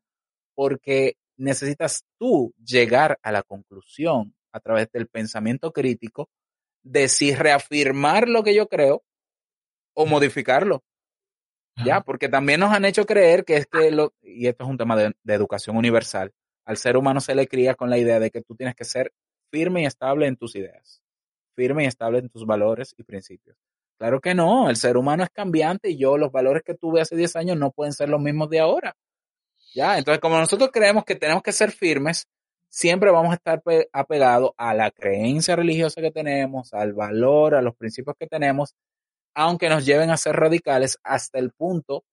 Speaker 2: porque necesitas tú llegar a la conclusión a través del pensamiento crítico de si reafirmar lo que yo creo o modificarlo. Ya, porque también nos han hecho creer que es que lo, y esto es un tema de, de educación universal, al ser humano se le cría con la idea de que tú tienes que ser firme y estable en tus ideas, firme y estable en tus valores y principios. Claro que no, el ser humano es cambiante y yo los valores que tuve hace 10 años no pueden ser los mismos de ahora. Ya, entonces como nosotros creemos que tenemos que ser firmes, siempre vamos a estar apegados a la creencia religiosa que tenemos, al valor, a los principios que tenemos, aunque nos lleven a ser radicales hasta el punto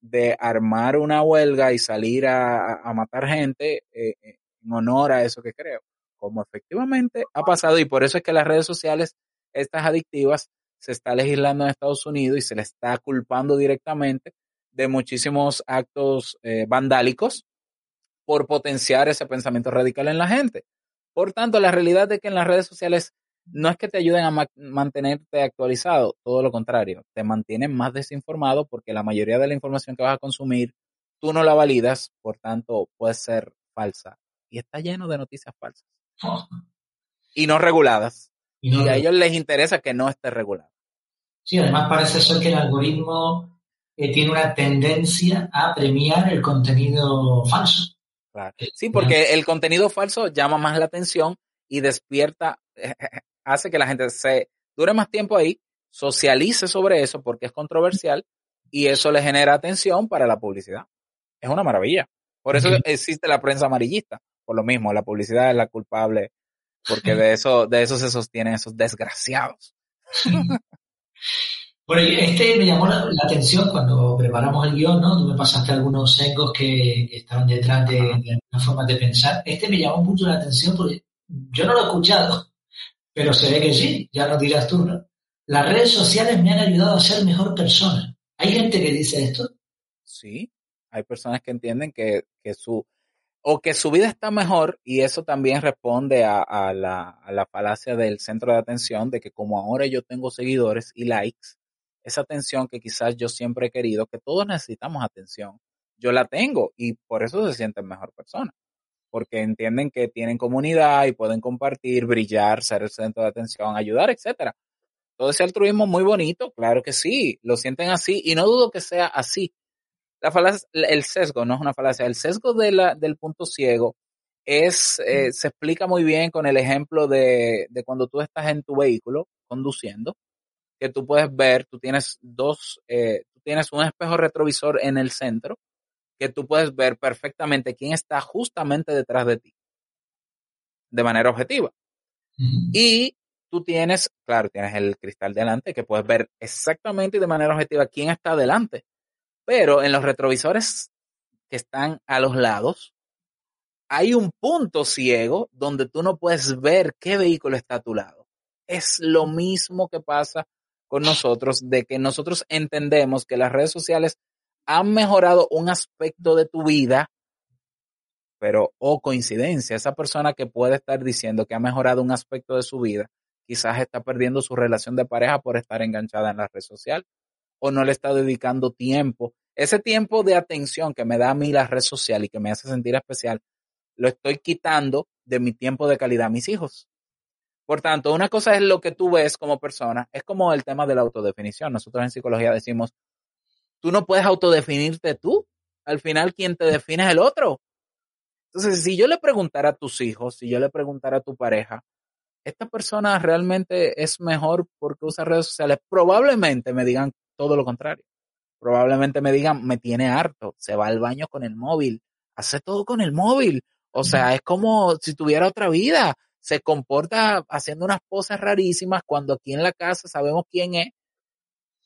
Speaker 2: de armar una huelga y salir a, matar gente eh, en honor a eso que creo como efectivamente ha pasado. Y por eso es que las redes sociales, estas adictivas, se está legislando en Estados Unidos y se le está culpando directamente de muchísimos actos eh, vandálicos por potenciar ese pensamiento radical en la gente. Por tanto, la realidad es que en las redes sociales no es que te ayuden a mantenerte actualizado, todo lo contrario, te mantienen más desinformado porque la mayoría de la información que vas a consumir tú no la validas, por tanto puede ser falsa. Y está lleno de noticias falsas. Y no reguladas. Y, a ellos les interesa que no esté regulado.
Speaker 1: Sí, además parece ser que el algoritmo eh, tiene una tendencia a premiar el contenido falso.
Speaker 2: Eh, sí, porque el contenido falso llama más la atención y despierta, hace que la gente se dure más tiempo ahí, socialice sobre eso porque es controversial y eso le genera atención para la publicidad. Es una maravilla. Por eso existe la prensa amarillista, por lo mismo, la publicidad es la culpable, porque de eso, de eso se sostienen esos desgraciados.
Speaker 1: Bueno, este me llamó la, atención cuando preparamos el guion, ¿no? Tú me pasaste algunos secos que, estaban detrás de, de una forma de pensar. Este me llamó mucho la atención porque yo no lo he escuchado, pero se ve que sí, ya nos dirás tú, ¿no? Las redes sociales me han ayudado a ser mejor persona. ¿Hay gente que dice esto?
Speaker 2: Sí, hay personas que entienden que, que su, o que su vida está mejor y eso también responde a, la, a, la, falacia del centro de atención de que como ahora yo tengo seguidores y likes, esa atención que quizás yo siempre he querido, que todos necesitamos atención, yo la tengo y por eso se sienten mejor personas, porque entienden que tienen comunidad y pueden compartir, brillar, ser el centro de atención, ayudar, etcétera. Todo ese altruismo muy bonito, claro que sí, lo sienten así y no dudo que sea así, la falacia, el sesgo, no es una falacia, el sesgo de la, del punto ciego es, eh, se explica muy bien con el ejemplo de, de cuando tú estás en tu vehículo conduciendo, que tú puedes ver, tú tienes dos, eh, tú tienes un espejo retrovisor en el centro, que tú puedes ver perfectamente quién está justamente detrás de ti, de manera objetiva. Y tú tienes, claro, tienes el cristal delante, que puedes ver exactamente y de manera objetiva quién está delante. Pero en los retrovisores que están a los lados, hay un punto ciego donde tú no puedes ver qué vehículo está a tu lado. Es lo mismo que pasa con nosotros, de que nosotros entendemos que las redes sociales han mejorado un aspecto de tu vida, pero, o oh, coincidencia, esa persona que puede estar diciendo que ha mejorado un aspecto de su vida, quizás está perdiendo su relación de pareja por estar enganchada en la red social o no le está dedicando tiempo. Ese tiempo de atención que me da a mí la red social y que me hace sentir especial, lo estoy quitando de mi tiempo de calidad a mis hijos. Por tanto, una cosa es lo que tú ves como persona, es como el tema de la autodefinición. Nosotros en psicología decimos, tú no puedes autodefinirte tú. Al final, quien te define es el otro. Entonces, si yo le preguntara a tus hijos, si yo le preguntara a tu pareja, ¿esta persona realmente es mejor porque usa redes sociales? Probablemente me digan todo lo contrario. Probablemente me digan, me tiene harto, se va al baño con el móvil, hace todo con el móvil. O sea, es como si tuviera otra vida. Se comporta haciendo unas poses rarísimas cuando aquí en la casa sabemos quién es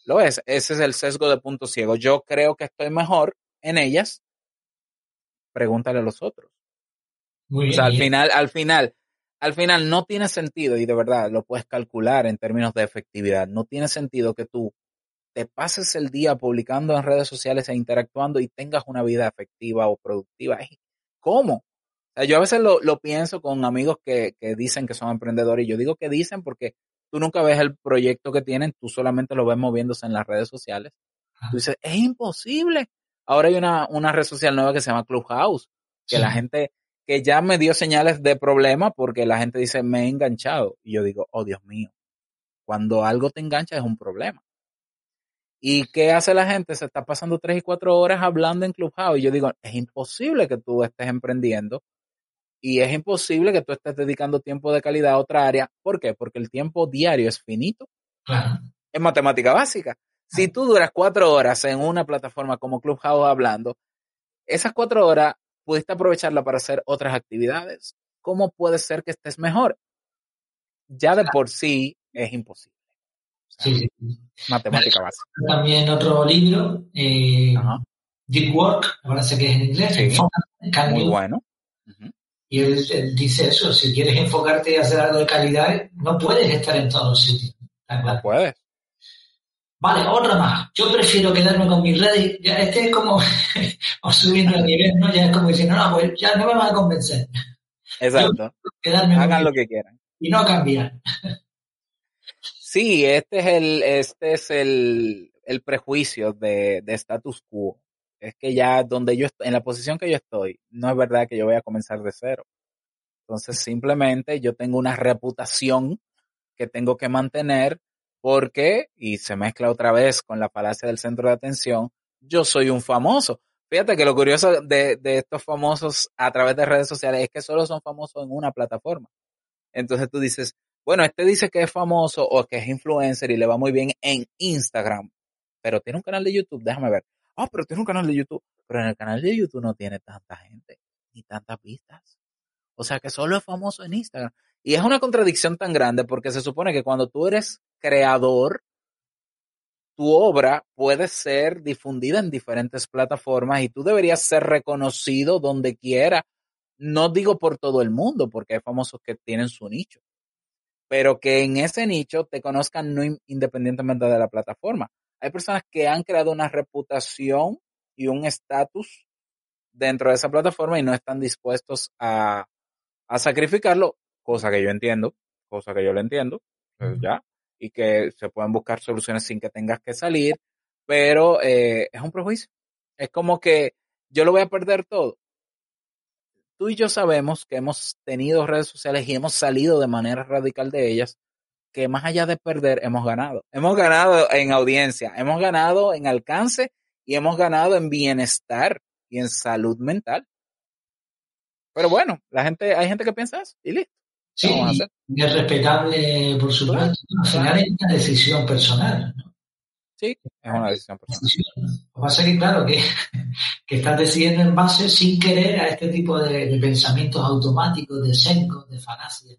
Speaker 2: lo es. Ese es el sesgo de punto ciego. Yo creo que estoy mejor en ellas. Pregúntale a los otros. Muy bien, o sea, al final, al final, al final no tiene sentido, y de verdad lo puedes calcular en términos de efectividad, no tiene sentido que tú te pases el día publicando en redes sociales e interactuando y tengas una vida efectiva o productiva. ¿Cómo? Yo a veces lo, lo pienso con amigos que, que, dicen que son emprendedores y yo digo que dicen porque tú nunca ves el proyecto que tienen, tú solamente lo ves moviéndose en las redes sociales. Tú dices, es imposible. Ahora hay una, una red social nueva que se llama Clubhouse, que la gente, que ya me dio señales de problema porque la gente dice, me he enganchado. Y yo digo, oh Dios mío, cuando algo te engancha es un problema. ¿Y qué hace la gente? Se está pasando tres y cuatro horas hablando en Clubhouse. Y yo digo, es imposible que tú estés emprendiendo y es imposible que tú estés dedicando tiempo de calidad a otra área. ¿Por qué? Porque el tiempo diario es finito. Claro. Es matemática básica. Si tú duras cuatro horas en una plataforma como Clubhouse hablando, esas cuatro horas pudiste aprovecharla para hacer otras actividades. ¿Cómo puede ser que estés mejor? Ya de por sí es imposible. sí, Matemática básica.
Speaker 1: También otro libro, eh, Deep Work, ahora sé que es en inglés.
Speaker 2: Muy bueno.
Speaker 1: Y él, dice eso, si quieres enfocarte y hacer algo de calidad, no puedes estar en todos los sitios.
Speaker 2: No puedes.
Speaker 1: Vale, otra más. Yo prefiero quedarme con mis redes. Ya, este es como subiendo el nivel, ¿no? Ya es como diciendo, no, pues ya no me van a convencer.
Speaker 2: Exacto. Hagan lo que quieran.
Speaker 1: Y no cambiar.
Speaker 2: Sí, este es el, este es el, el prejuicio de, de status quo es que ya donde yo en la posición que yo estoy, no es verdad que yo voy a comenzar de cero. Entonces simplemente yo tengo una reputación que tengo que mantener porque, y se mezcla otra vez con la falacia del centro de atención, yo soy un famoso. Fíjate que lo curioso de, de estos famosos a través de redes sociales es que solo son famosos en una plataforma. Entonces tú dices, bueno, este dice que es famoso o que es influencer y le va muy bien en Instagram, pero tiene un canal de YouTube, déjame ver oh, pero tiene un canal de YouTube. Pero en el canal de YouTube no tiene tanta gente, ni tantas vistas. O sea que solo es famoso en Instagram. Y es una contradicción tan grande porque se supone que cuando tú eres creador, tu obra puede ser difundida en diferentes plataformas y tú deberías ser reconocido donde quiera. No digo por todo el mundo, porque hay famosos que tienen su nicho, pero que en ese nicho te conozcan no independientemente de la plataforma. Hay personas que han creado una reputación y un estatus dentro de esa plataforma y no están dispuestos a, sacrificarlo, cosa que yo entiendo, cosa que yo le entiendo, pues ya, y que se pueden buscar soluciones sin que tengas que salir, pero eh, es un prejuicio. Es como que yo lo voy a perder todo. Tú y yo sabemos que hemos tenido redes sociales y hemos salido de manera radical de ellas que más allá de perder, hemos ganado. Hemos ganado en audiencia, hemos ganado en alcance y hemos ganado en bienestar y en salud mental. Pero bueno, la gente, hay gente que piensa eso y listo.
Speaker 1: Sí, y es respetable, por supuesto. Al final es una decisión personal. ¿no?
Speaker 2: Sí, es una decisión personal.
Speaker 1: Lo que pasa es que, claro, que, que estás decidiendo en base sin querer a este tipo de, pensamientos automáticos, de sencos, de falacias.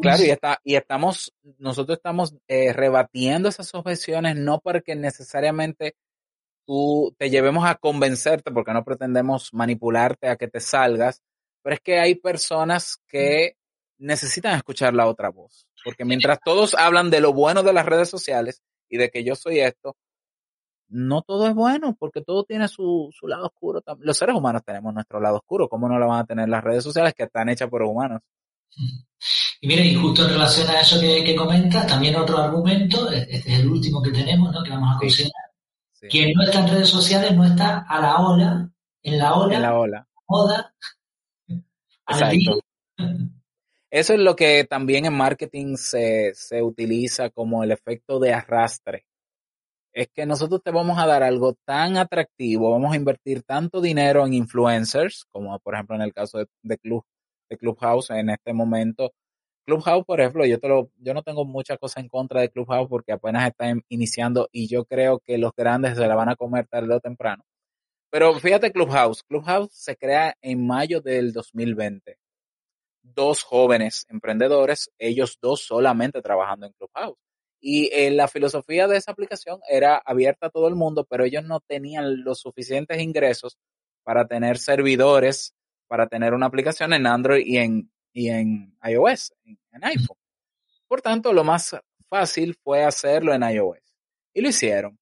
Speaker 2: Claro, y, está, y estamos, nosotros estamos eh, rebatiendo esas objeciones no porque necesariamente tú te llevemos a convencerte, porque no pretendemos manipularte a que te salgas, pero es que hay personas que necesitan escuchar la otra voz. Porque mientras todos hablan de lo bueno de las redes sociales, y de que yo soy esto, no todo es bueno, porque todo tiene su, su lado oscuro. Los seres humanos tenemos nuestro lado oscuro, ¿cómo no lo van a tener las redes sociales que están hechas por humanos?
Speaker 1: Y mire, y justo en relación a eso que, que comentas, también otro argumento, e-, este es el último que tenemos, ¿no? que vamos a considerar. Quien no está en redes sociales no está a la ola, en la ola,
Speaker 2: en la ola.
Speaker 1: moda.
Speaker 2: Eso es lo que también en marketing se, se utiliza como el efecto de arrastre. Es que nosotros te vamos a dar algo tan atractivo, vamos a invertir tanto dinero en influencers, como por ejemplo en el caso de, Club, de Clubhouse en este momento. Clubhouse, por ejemplo, yo te lo, yo no tengo mucha cosa en contra de Clubhouse porque apenas está iniciando y yo creo que los grandes se la van a comer tarde o temprano. Pero fíjate Clubhouse, Clubhouse se crea en mayo del 2020 dos jóvenes emprendedores, ellos dos solamente trabajando en Clubhouse. Y eh, la filosofía de esa aplicación era abierta a todo el mundo, pero ellos no tenían los suficientes ingresos para tener servidores, para tener una aplicación en Android y en, y en iOS, en iPhone. Por tanto, lo más fácil fue hacerlo en iOS. Y lo hicieron.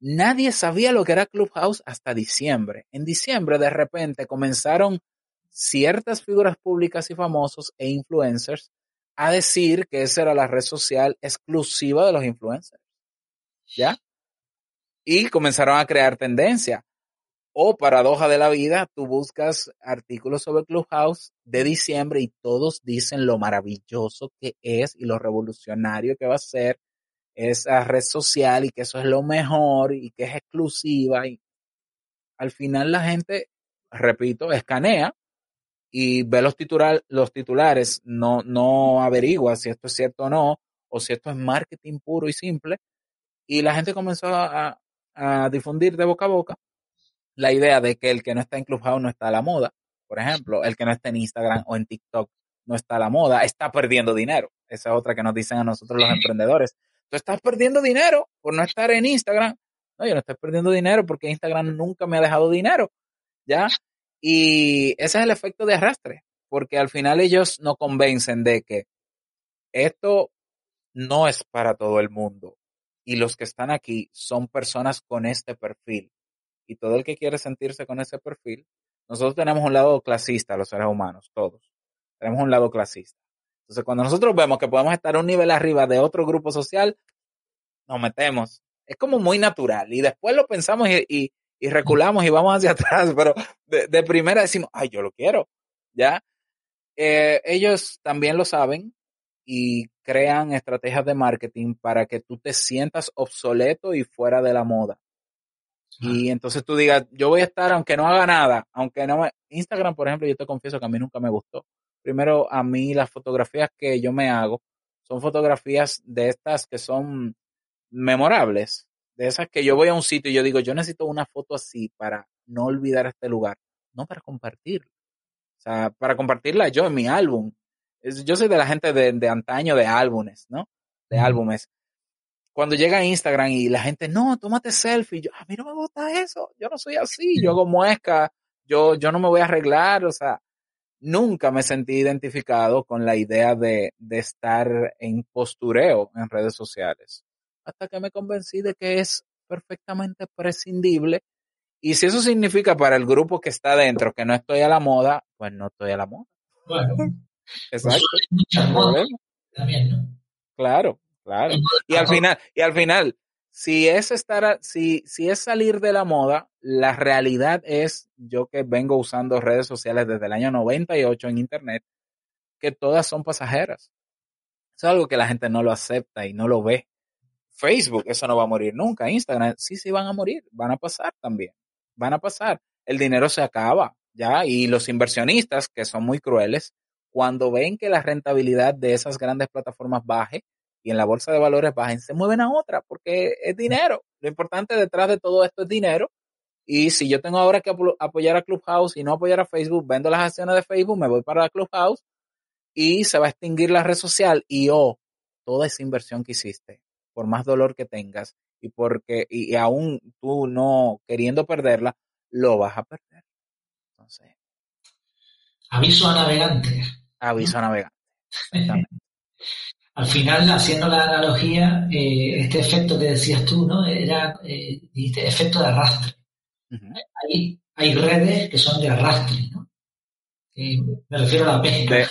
Speaker 2: Nadie sabía lo que era Clubhouse hasta diciembre. En diciembre, de repente, comenzaron ciertas figuras públicas y famosos e influencers a decir que esa era la red social exclusiva de los influencers. ¿Ya? Y comenzaron a crear tendencia. O paradoja de la vida, tú buscas artículos sobre Clubhouse de diciembre y todos dicen lo maravilloso que es y lo revolucionario que va a ser esa red social y que eso es lo mejor y que es exclusiva. Y al final la gente, repito, escanea y ve los, titular, los titulares, no, no averigua si esto es cierto o no, o si esto es marketing puro y simple, y la gente comenzó a, a difundir de boca a boca la idea de que el que no está en Clubhouse no está a la moda. Por ejemplo, el que no está en Instagram o en TikTok no está a la moda, está perdiendo dinero. Esa es otra que nos dicen a nosotros los emprendedores. Tú estás perdiendo dinero por no estar en Instagram. No, yo no estoy perdiendo dinero porque Instagram nunca me ha dejado dinero. ¿Ya? Y ese es el efecto de arrastre, porque al final ellos no convencen de que esto no es para todo el mundo. Y los que están aquí son personas con este perfil. Y todo el que quiere sentirse con ese perfil, nosotros tenemos un lado clasista, los seres humanos, todos. Tenemos un lado clasista. Entonces, cuando nosotros vemos que podemos estar un nivel arriba de otro grupo social, nos metemos. Es como muy natural. Y después lo pensamos y, y reculamos y vamos hacia atrás, pero de, primera decimos, ay, yo lo quiero, ¿ya? Eh, ellos también lo saben y crean estrategias de marketing para que tú te sientas obsoleto y fuera de la moda. Y entonces tú digas, yo voy a estar aunque no haga nada, aunque no me... Instagram, por ejemplo, yo te confieso que a mí nunca me gustó. Primero, a mí las fotografías que yo me hago son fotografías de estas que son memorables de esas que yo voy a un sitio y yo digo, yo necesito una foto así para no olvidar este lugar, no para compartirla. O sea, para compartirla yo en mi álbum. Yo soy de la gente de, de antaño de álbumes, ¿no? De álbumes. Cuando llega a Instagram y la gente, no, tómate selfie, yo, a mí no me gusta eso, yo no soy así, yo hago muesca, yo, yo no me voy a arreglar, o sea, nunca me sentí identificado con la idea de, de estar en postureo en redes sociales hasta que me convencí de que es perfectamente prescindible. Y si eso significa para el grupo que está dentro que no estoy a la moda, pues no estoy a la moda.
Speaker 1: Bueno,
Speaker 2: exacto.
Speaker 1: Pues también, ¿no?
Speaker 2: Claro, claro. Y al final, y al final, si es estar, si, si es salir de la moda, la realidad es, yo que vengo usando redes sociales desde el año 98 en internet, que todas son pasajeras. Es algo que la gente no lo acepta y no lo ve. Facebook, eso no va a morir nunca. Instagram, sí, sí van a morir, van a pasar también, van a pasar. El dinero se acaba, ¿ya? Y los inversionistas, que son muy crueles, cuando ven que la rentabilidad de esas grandes plataformas baje y en la bolsa de valores bajen, se mueven a otra porque es dinero. Lo importante detrás de todo esto es dinero. Y si yo tengo ahora que apoyar a Clubhouse y no apoyar a Facebook, vendo las acciones de Facebook, me voy para Clubhouse y se va a extinguir la red social y oh, toda esa inversión que hiciste, por más dolor que tengas y porque y aún tú no queriendo perderla, lo vas a perder. Entonces,
Speaker 1: aviso a navegantes.
Speaker 2: Aviso a navegantes.
Speaker 1: Al final, haciendo la analogía, eh, este efecto que decías tú, ¿no? Era eh, efecto de arrastre. hay, hay, redes que son de arrastre, ¿no? me refiero a la pesca.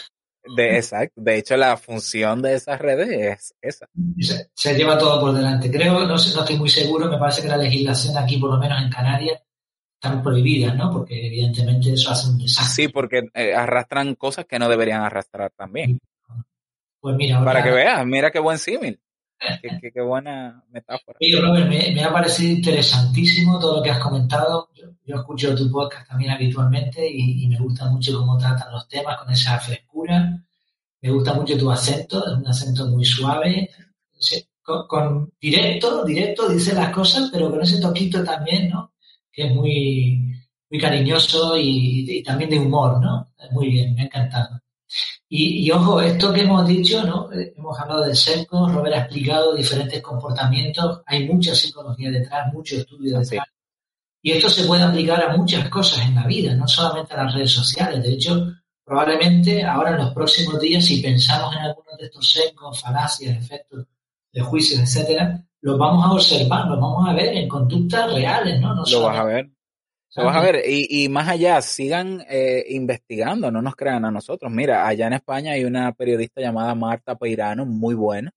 Speaker 2: De, exacto. De hecho, la función de esas redes es esa.
Speaker 1: Se, lleva todo por delante. Creo, no, no estoy muy seguro, me parece que la legislación aquí, por lo menos en Canarias, están prohibidas, ¿no? Porque evidentemente eso hace un desastre.
Speaker 2: Sí, porque eh, arrastran cosas que no deberían arrastrar también.
Speaker 1: Pues mira,
Speaker 2: Para que veas, mira qué buen símil. qué, qué, buena metáfora.
Speaker 1: Oye, Robert, me, ha parecido interesantísimo todo lo que has comentado. Yo, escucho tu podcast también habitualmente y, me gusta mucho cómo tratan los temas con esa frescura. Me gusta mucho tu acento, es un acento muy suave. Con, directo, directo dice las cosas, pero con ese toquito también, ¿no? Que es muy, muy cariñoso y, y también de humor, ¿no? Muy bien, me ha encantado. Y, ojo, esto que hemos dicho, ¿no? Eh, hemos hablado de sesgos, Robert ha explicado diferentes comportamientos, hay mucha psicología detrás, mucho estudio detrás. Y esto se puede aplicar a muchas cosas en la vida, no solamente a las redes sociales. De hecho, probablemente ahora en los próximos días, si pensamos en algunos de estos sesgos, falacias, efectos de juicios, etcétera, los vamos a observar, los vamos a ver en conductas reales, ¿no? no
Speaker 2: lo vas a ver. Vamos a ver, y, y más allá, sigan eh, investigando, no nos crean a nosotros. Mira, allá en España hay una periodista llamada Marta Peirano, muy buena,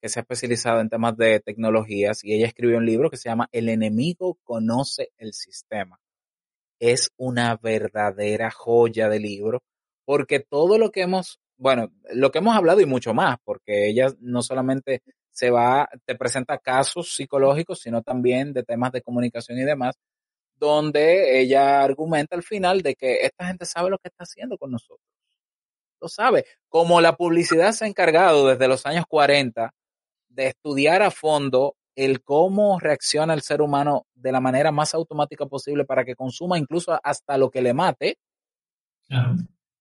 Speaker 2: que se ha especializado en temas de tecnologías y ella escribió un libro que se llama El enemigo conoce el sistema. Es una verdadera joya de libro, porque todo lo que hemos, bueno, lo que hemos hablado y mucho más, porque ella no solamente se va, te presenta casos psicológicos, sino también de temas de comunicación y demás, donde ella argumenta al final de que esta gente sabe lo que está haciendo con nosotros. Lo sabe. Como la publicidad se ha encargado desde los años 40 de estudiar a fondo el cómo reacciona el ser humano de la manera más automática posible para que consuma incluso hasta lo que le mate.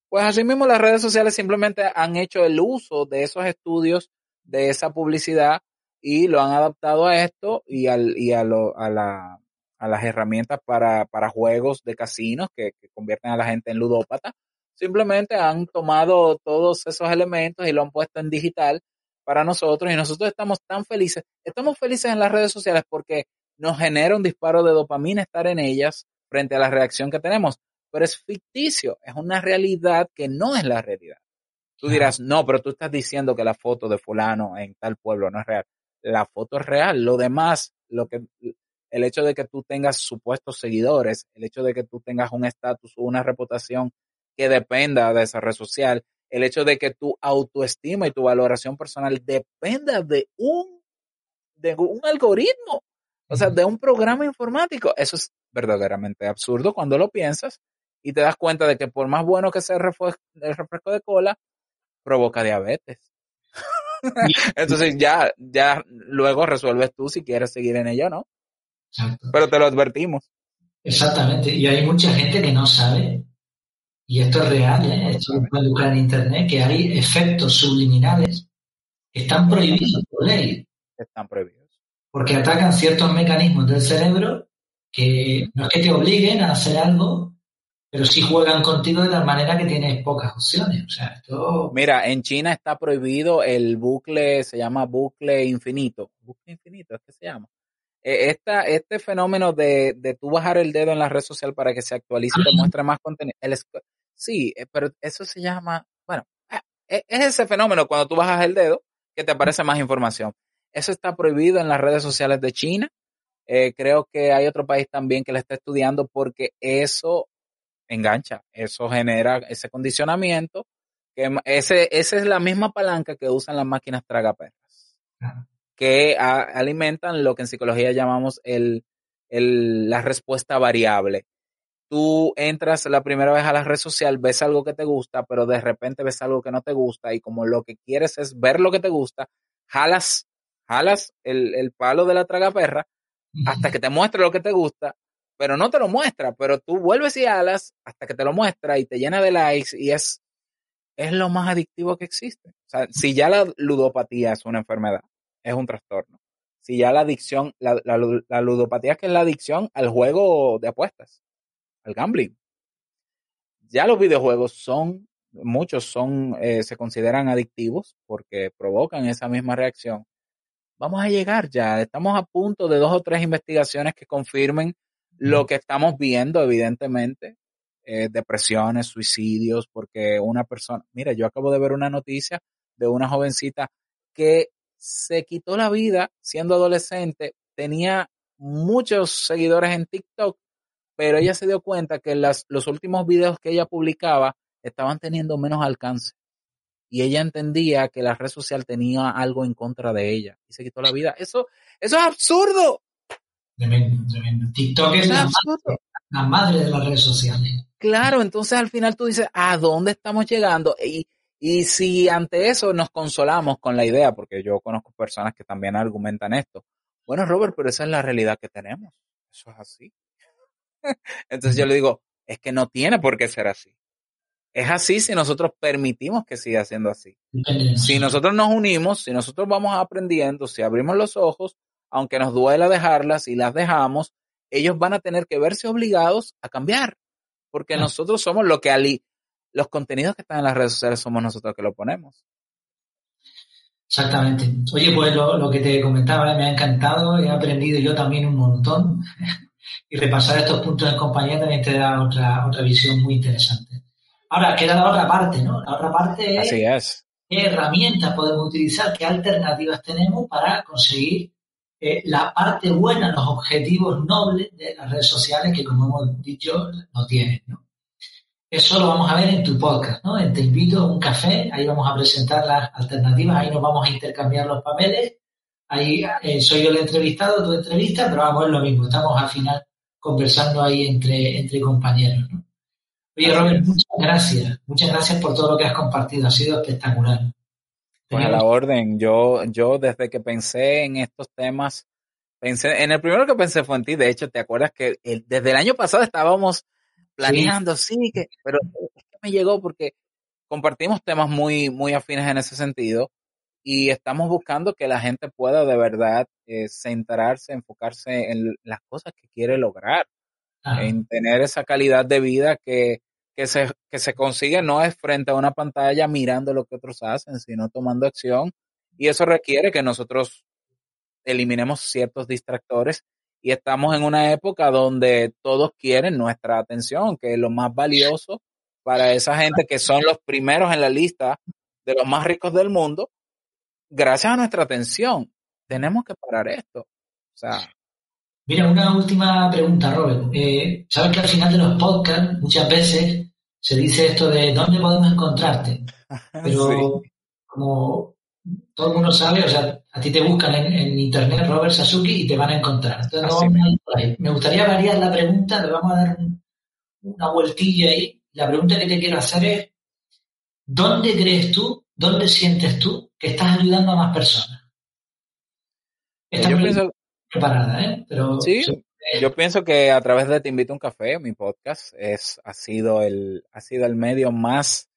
Speaker 2: Pues asimismo las redes sociales simplemente han hecho el uso de esos estudios, de esa publicidad y lo han adaptado a esto y, al, y a, lo, a, la, a las herramientas para, para juegos de casinos que, convierten a la gente en ludópata. Simplemente han tomado todos esos elementos y lo han puesto en digital para nosotros y nosotros estamos tan felices. Estamos felices en las redes sociales porque nos genera un disparo de dopamina estar en ellas frente a la reacción que tenemos, pero es ficticio, es una realidad que no es la realidad. Tú dirás, no, pero tú estás diciendo que la foto de fulano en tal pueblo no es real. La foto es real, lo demás, lo que el hecho de que tú tengas supuestos seguidores, el hecho de que tú tengas un estatus o una reputación que dependa de esa red social, el hecho de que tu autoestima y tu valoración personal dependa de un, de un algoritmo, o sea, de un programa informático. Eso es verdaderamente absurdo cuando lo piensas y te das cuenta de que por más bueno que sea el refresco de cola, provoca diabetes. Entonces ya, ya luego resuelves tú si quieres seguir en ello o no. Pero te lo advertimos.
Speaker 1: Exactamente. Y hay mucha gente que no sabe, y esto es real, ¿eh? esto se puede buscar en Internet, que hay efectos subliminales que están prohibidos por ley.
Speaker 2: Están prohibidos.
Speaker 1: Porque atacan ciertos mecanismos del cerebro que no es que te obliguen a hacer algo, pero sí juegan contigo de la manera que tienes pocas opciones. O sea, esto...
Speaker 2: Mira, en China está prohibido el bucle, se llama bucle infinito. Bucle infinito, es que se llama. E, esta, este fenómeno de, de tú bajar el dedo en la red social para que se actualice y te muestre más contenido. sí, eh, pero eso se llama, bueno, ah, e, es ese fenómeno cuando tú bajas el dedo que te aparece más información. Eso está prohibido en las redes sociales de China. Eh, creo que hay otro país también que lo está estudiando porque eso engancha, eso genera ese condicionamiento. Que ese, esa es la misma palanca que usan las máquinas tragaperras que alimentan lo que en psicología llamamos el, la respuesta variable. tú entras la primera vez a la red social, ves algo que te gusta, pero de repente ves algo que no te gusta y como lo que quieres es ver lo que te gusta, jalas, jalas el, el palo de la tragaperra hasta que te muestre lo que te gusta, pero no te lo muestra, pero tú vuelves y jalas hasta que te lo muestra y te llena de likes y es, es lo más adictivo que existe. O sea, si ya la ludopatía es una enfermedad, es un trastorno. Si ya la adicción, la, la, la ludopatía que es la adicción al juego de apuestas al gambling. Ya los videojuegos son, muchos son, eh, se consideran adictivos porque provocan esa misma reacción. Vamos a llegar ya, estamos a punto de dos o tres investigaciones que confirmen lo que estamos viendo, evidentemente, eh, depresiones, suicidios, porque una persona, mira, yo acabo de ver una noticia de una jovencita que se quitó la vida siendo adolescente, tenía muchos seguidores en TikTok pero ella se dio cuenta que las, los últimos videos que ella publicaba estaban teniendo menos alcance. Y ella entendía que la red social tenía algo en contra de ella y se quitó la vida. Eso, eso es absurdo.
Speaker 1: Tremendo, tremendo. TikTok es, la, madre, la, madre, de las redes sociales.
Speaker 2: Claro, entonces al final tú dices, ¿a dónde estamos llegando? Y, y si ante eso nos consolamos con la idea, porque yo conozco personas que también argumentan esto. Bueno, Robert, pero esa es la realidad que tenemos. Eso es así. Entonces yo le digo, es que no tiene por qué ser así. Es así si nosotros permitimos que siga siendo así. Si nosotros nos unimos, si nosotros vamos aprendiendo, si abrimos los ojos, aunque nos duela dejarlas y las dejamos, ellos van a tener que verse obligados a cambiar. Porque nosotros somos lo que ali los contenidos que están en las redes sociales somos nosotros que lo ponemos.
Speaker 1: Exactamente. Oye, pues lo, lo que te comentaba me ha encantado, he aprendido yo también un montón y repasar estos puntos en compañía también te da otra, otra visión muy interesante. Ahora, queda la otra parte, ¿no? La otra parte es,
Speaker 2: Así es.
Speaker 1: qué herramientas podemos utilizar, qué alternativas tenemos para conseguir eh, la parte buena, los objetivos nobles de las redes sociales que, como hemos dicho, no tienen, ¿no? Eso lo vamos a ver en tu podcast, ¿no? Te invito a un café, ahí vamos a presentar las alternativas, ahí nos vamos a intercambiar los papeles ahí eh, soy yo el entrevistado, tu entrevista, pero vamos, es lo mismo, estamos al final conversando ahí entre, entre compañeros. ¿no? Oye, Robert, muchas gracias, muchas gracias por todo lo que has compartido, ha sido espectacular.
Speaker 2: Pues a la orden, yo, yo desde que pensé en estos temas, pensé, en el primero que pensé fue en ti, de hecho, ¿te acuerdas que desde el año pasado estábamos planeando, sí, sí que, pero es que me llegó porque compartimos temas muy, muy afines en ese sentido y estamos buscando que la gente pueda de verdad eh, centrarse, enfocarse en las cosas que quiere lograr, en tener esa calidad de vida que, que, se, que se consigue no es frente a una pantalla mirando lo que otros hacen, sino tomando acción. Y eso requiere que nosotros eliminemos ciertos distractores y estamos en una época donde todos quieren nuestra atención, que es lo más valioso para esa gente que son los primeros en la lista de los más ricos del mundo gracias a nuestra atención, tenemos que parar esto. O sea,
Speaker 1: Mira, una última pregunta, Robert. Eh, Sabes que al final de los podcasts muchas veces se dice esto de dónde podemos encontrarte. Pero como todo el mundo sabe, o sea, a ti te buscan en, internet Robert Sasuki y te van a encontrar. Entonces, no ahí. Me gustaría variar la pregunta, le vamos a dar una vueltilla ahí. La pregunta que te quiero hacer es, ¿dónde crees tú, dónde sientes tú que estás ayudando a más personas.
Speaker 2: yo pienso,
Speaker 1: preparada, ¿eh? Pero,
Speaker 2: sí, yo pienso que a través de Te Invito a un Café, mi podcast, es, ha, sido el, ha sido el medio más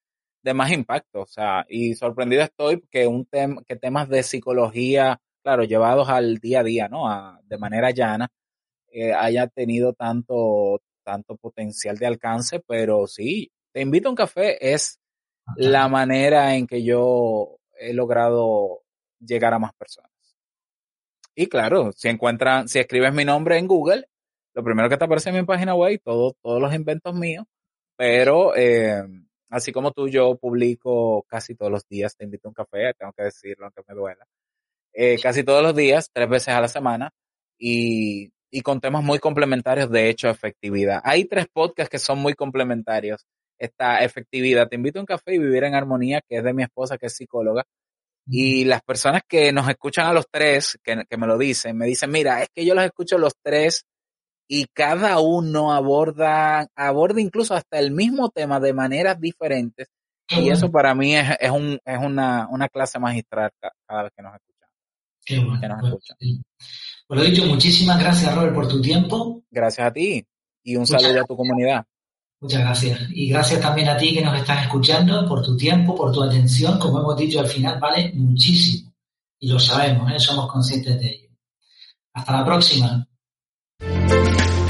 Speaker 2: de más impacto. O sea, y sorprendido estoy que, un tema que temas de psicología, claro, llevados al día a día, ¿no? A, de manera llana, eh, haya tenido tanto, tanto potencial de alcance, pero sí, Te Invito a un Café es la manera en que yo he logrado llegar a más personas. Y claro, si encuentran, si escribes mi nombre en Google, lo primero que te aparece en mi página web, todo, todos los inventos míos, pero eh, así como tú, yo publico casi todos los días, te invito a un café, tengo que decirlo aunque me duela, eh, casi todos los días, tres veces a la semana, y, y con temas muy complementarios, de hecho, efectividad. Hay tres podcasts que son muy complementarios esta efectividad. Te invito a un café y vivir en armonía, que es de mi esposa, que es psicóloga. Y las personas que nos escuchan a los tres, que, me lo dicen, me dicen, mira, es que yo los escucho los tres y cada uno aborda, aborda incluso hasta el mismo tema de maneras diferentes. y eso para mí es, es, un, es una, una, clase magistral cada vez que nos escuchamos.
Speaker 1: Qué bueno. Que nos pues, Por lo dicho, muchísimas gracias, Robert, por tu tiempo.
Speaker 2: Gracias a ti y un saludo a tu comunidad.
Speaker 1: Muchas gracias. Y gracias también a ti que nos estás escuchando por tu tiempo, por tu atención. Como hemos dicho al final, vale muchísimo. Y lo sabemos, ¿eh? somos conscientes de ello. Hasta la próxima. Thank you.